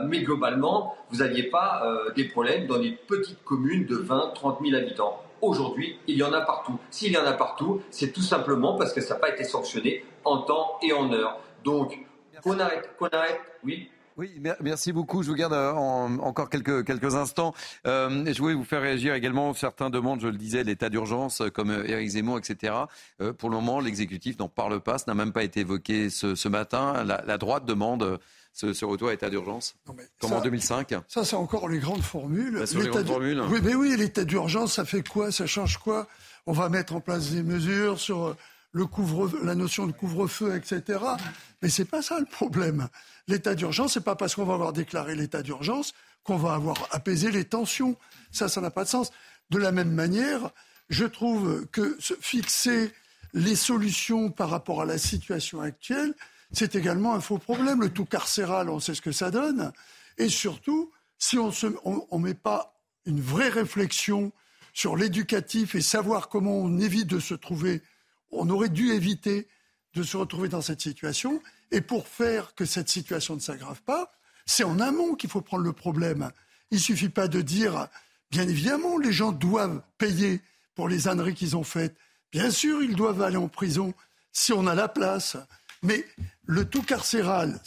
mais globalement, vous n'aviez pas des problèmes dans des petites communes de 20, 30 000 habitants. Aujourd'hui, il y en a partout. S'il y en a partout, c'est tout simplement parce que ça n'a pas été sanctionné en temps et en heure. Donc, qu'on arrête, qu'on arrête, oui. Oui, merci beaucoup. Je vous garde euh, encore quelques, quelques instants. Euh, je voulais vous faire réagir également. Certains demandent, je le disais, l'état d'urgence, euh, comme Éric Zemmour, etc. pour le moment, l'exécutif n'en parle pas. Ce n'a même pas été évoqué ce, matin. La, droite demande ce, retour à l'état d'urgence, comme en 2005. Ça, c'est encore les grandes formules. Bah, les grandes formules. Oui, mais oui, l'état d'urgence, ça fait quoi? Ça change quoi? On va mettre en place des mesures sur le couvre, la notion de couvre-feu, etc. Mais c'est pas ça le problème. L'état d'urgence, c'est pas parce qu'on va avoir déclaré l'état d'urgence qu'on va avoir apaisé les tensions. Ça, ça n'a pas de sens. De la même manière, je trouve que fixer les solutions par rapport à la situation actuelle, c'est également un faux problème. Le tout carcéral, on sait ce que ça donne. Et surtout, si on ne on, met pas une vraie réflexion sur l'éducatif et savoir comment on évite de se trouver, on aurait dû éviter de se retrouver dans cette situation. Et pour faire que cette situation ne s'aggrave pas, c'est en amont qu'il faut prendre le problème. Il ne suffit pas de dire, bien évidemment, les gens doivent payer pour les âneries qu'ils ont faites. Bien sûr, ils doivent aller en prison si on a la place. Mais le tout carcéral,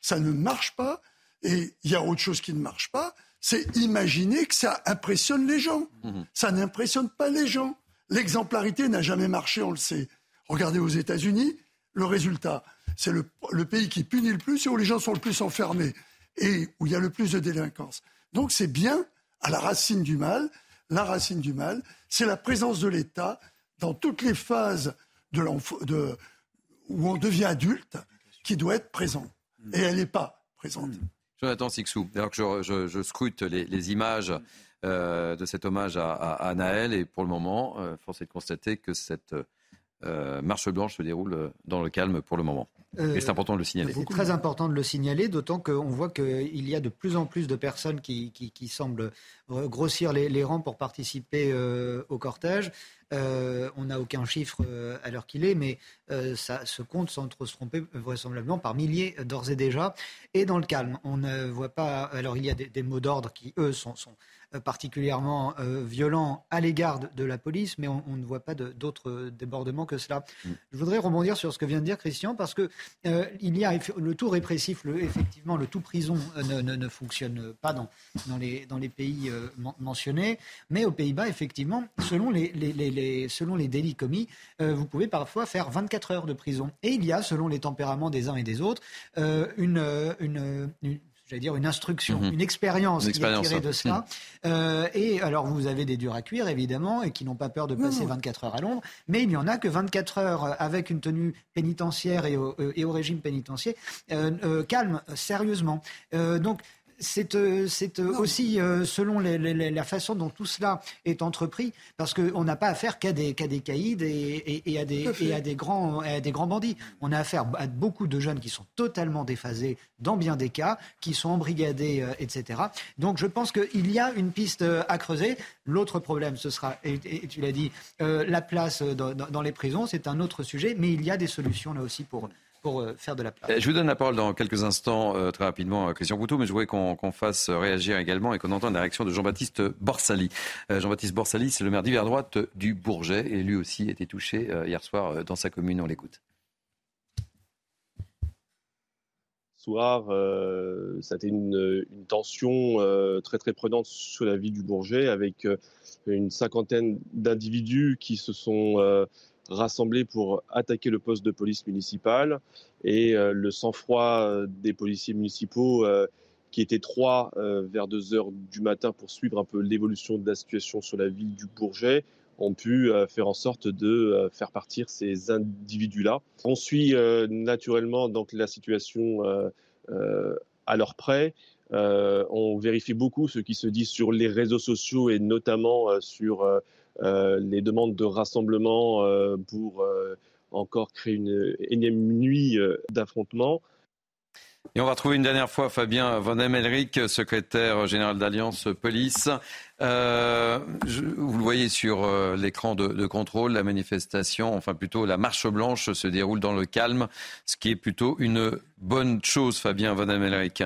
ça ne marche pas. Et il y a autre chose qui ne marche pas, c'est imaginer que ça impressionne les gens. Mhm. Ça n'impressionne pas les gens. L'exemplarité n'a jamais marché, on le sait. Regardez aux États-Unis, le résultat, c'est le, pays qui punit le plus et où les gens sont le plus enfermés et où il y a le plus de délinquance. Donc c'est bien à la racine du mal. La racine du mal, c'est la présence de l'État dans toutes les phases de où on devient adulte qui doit être présent. Et elle n'est pas présente. Jonathan Sixou, alors que je, scrute les, images euh, de cet hommage à, Naël, et pour le moment, euh, force est de constater que cette euh, marche blanche se déroule dans le calme pour le moment. Mais c'est important de le signaler. C'est très important de le signaler, d'autant qu'on voit qu'il y a de plus en plus de personnes qui, semblent grossir les, rangs pour participer au cortège. on n'a aucun chiffre à l'heure qu'il est, mais ça se compte sans trop se tromper vraisemblablement par milliers d'ores et déjà. Et dans le calme, on ne voit pas. Alors il y a des, mots d'ordre qui, eux, sont, sont particulièrement euh, violent à l'égard de, la police, mais on, ne voit pas d'autres débordements que cela. Mm. Je voudrais rebondir sur ce que vient de dire Christian, parce que euh, il y a le tout répressif, le, effectivement, le tout prison ne, fonctionne pas dans, dans, les, dans les pays mentionnés, mais aux Pays-Bas, effectivement, selon les, les, selon les délits commis, vous pouvez parfois faire 24 heures de prison. Et il y a, selon les tempéraments des uns et des autres, une, une j'allais dire, une instruction, mhm. une expérience qui est tirée de cela. Mhm. Euh, et alors, vous avez des durs à cuire, évidemment, et qui n'ont pas peur de passer 24 heures à l'ombre, mais il n'y en a que 24 heures avec une tenue pénitentiaire et au, et au régime pénitentiaire euh, euh, calme, sérieusement. donc, c'est euh, euh, aussi euh, selon la façon dont tout cela est entrepris, parce qu'on n'a pas affaire qu'à des, des caïds et, à des, grands, des grands bandits. On a affaire à beaucoup de jeunes qui sont totalement déphasés dans bien des cas, qui sont embrigadés, etc. Donc je pense qu'il y a une piste à creuser. L'autre problème, ce sera, et, tu l'as dit, la place dans, dans les prisons, c'est un autre sujet, mais il y a des solutions là aussi pour pour euh, faire de la place. Je vous donne la parole dans quelques instants, euh, très rapidement, à Christian Couteau, mais je voudrais qu'on fasse réagir également et qu'on entende la réaction de Jean-Baptiste Borsali. Euh, Jean-Baptiste Borsali, c'est le maire d'hiver droite du Bourget, et lui aussi a été touché hier soir dans sa commune. On l'écoute. soir, ça a été une, une tension très très prenante sur la vie du Bourget avec une cinquantaine d'individus qui se sont rassemblés pour attaquer le poste de police municipale et euh, le sang-froid euh, des policiers municipaux euh, qui étaient trois vers 2 heures du matin pour suivre un peu l'évolution de la situation sur la ville du Bourget ont pu faire en sorte de faire partir ces individus-là. On suit naturellement donc la situation à leur près. on vérifie beaucoup ce qui se dit sur les réseaux sociaux et notamment sur les demandes de rassemblement euh, pour euh, encore créer une énième nuit d'affrontement. Et on va retrouver une dernière fois Fabien Van Emelric, secrétaire général d'Alliance Police. vous le voyez sur l'écran de, contrôle, la manifestation, enfin plutôt la marche blanche se déroule dans le calme, ce qui est plutôt une bonne chose, Fabien Van Emelric.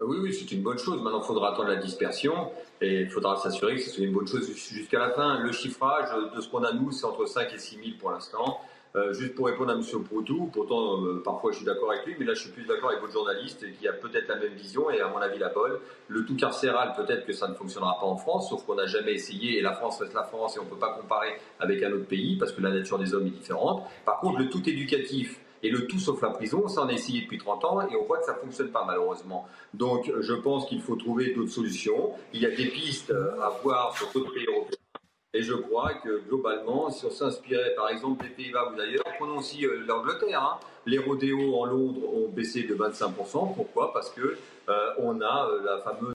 Oui, oui, c'est une bonne chose. Maintenant, il faudra attendre la dispersion. Et il faudra s'assurer que c'est une bonne chose jusqu'à la fin. Le chiffrage de ce qu'on a nous, c'est entre 5 et 6 000 pour l'instant. Euh, juste pour répondre à M. Proutou, pourtant euh, parfois je suis d'accord avec lui, mais là je suis plus d'accord avec votre journaliste qui a peut-être la même vision et à mon avis la bonne. Le tout carcéral, peut-être que ça ne fonctionnera pas en France, sauf qu'on n'a jamais essayé et la France reste la France et on ne peut pas comparer avec un autre pays parce que la nature des hommes est différente. Par contre, le tout éducatif, et le tout sauf la prison, ça on a essayé depuis 30 ans et on voit que ça ne fonctionne pas malheureusement. Donc je pense qu'il faut trouver d'autres solutions. Il y a des pistes à voir sur d'autres pays européens. Et je crois que globalement, si on s'inspirait par exemple des Pays-Bas ou d'ailleurs, prenons aussi euh, l'Angleterre. Hein. Les rodéos en Londres ont baissé de 25%. Pourquoi? Parce que euh, on a euh, la fameuse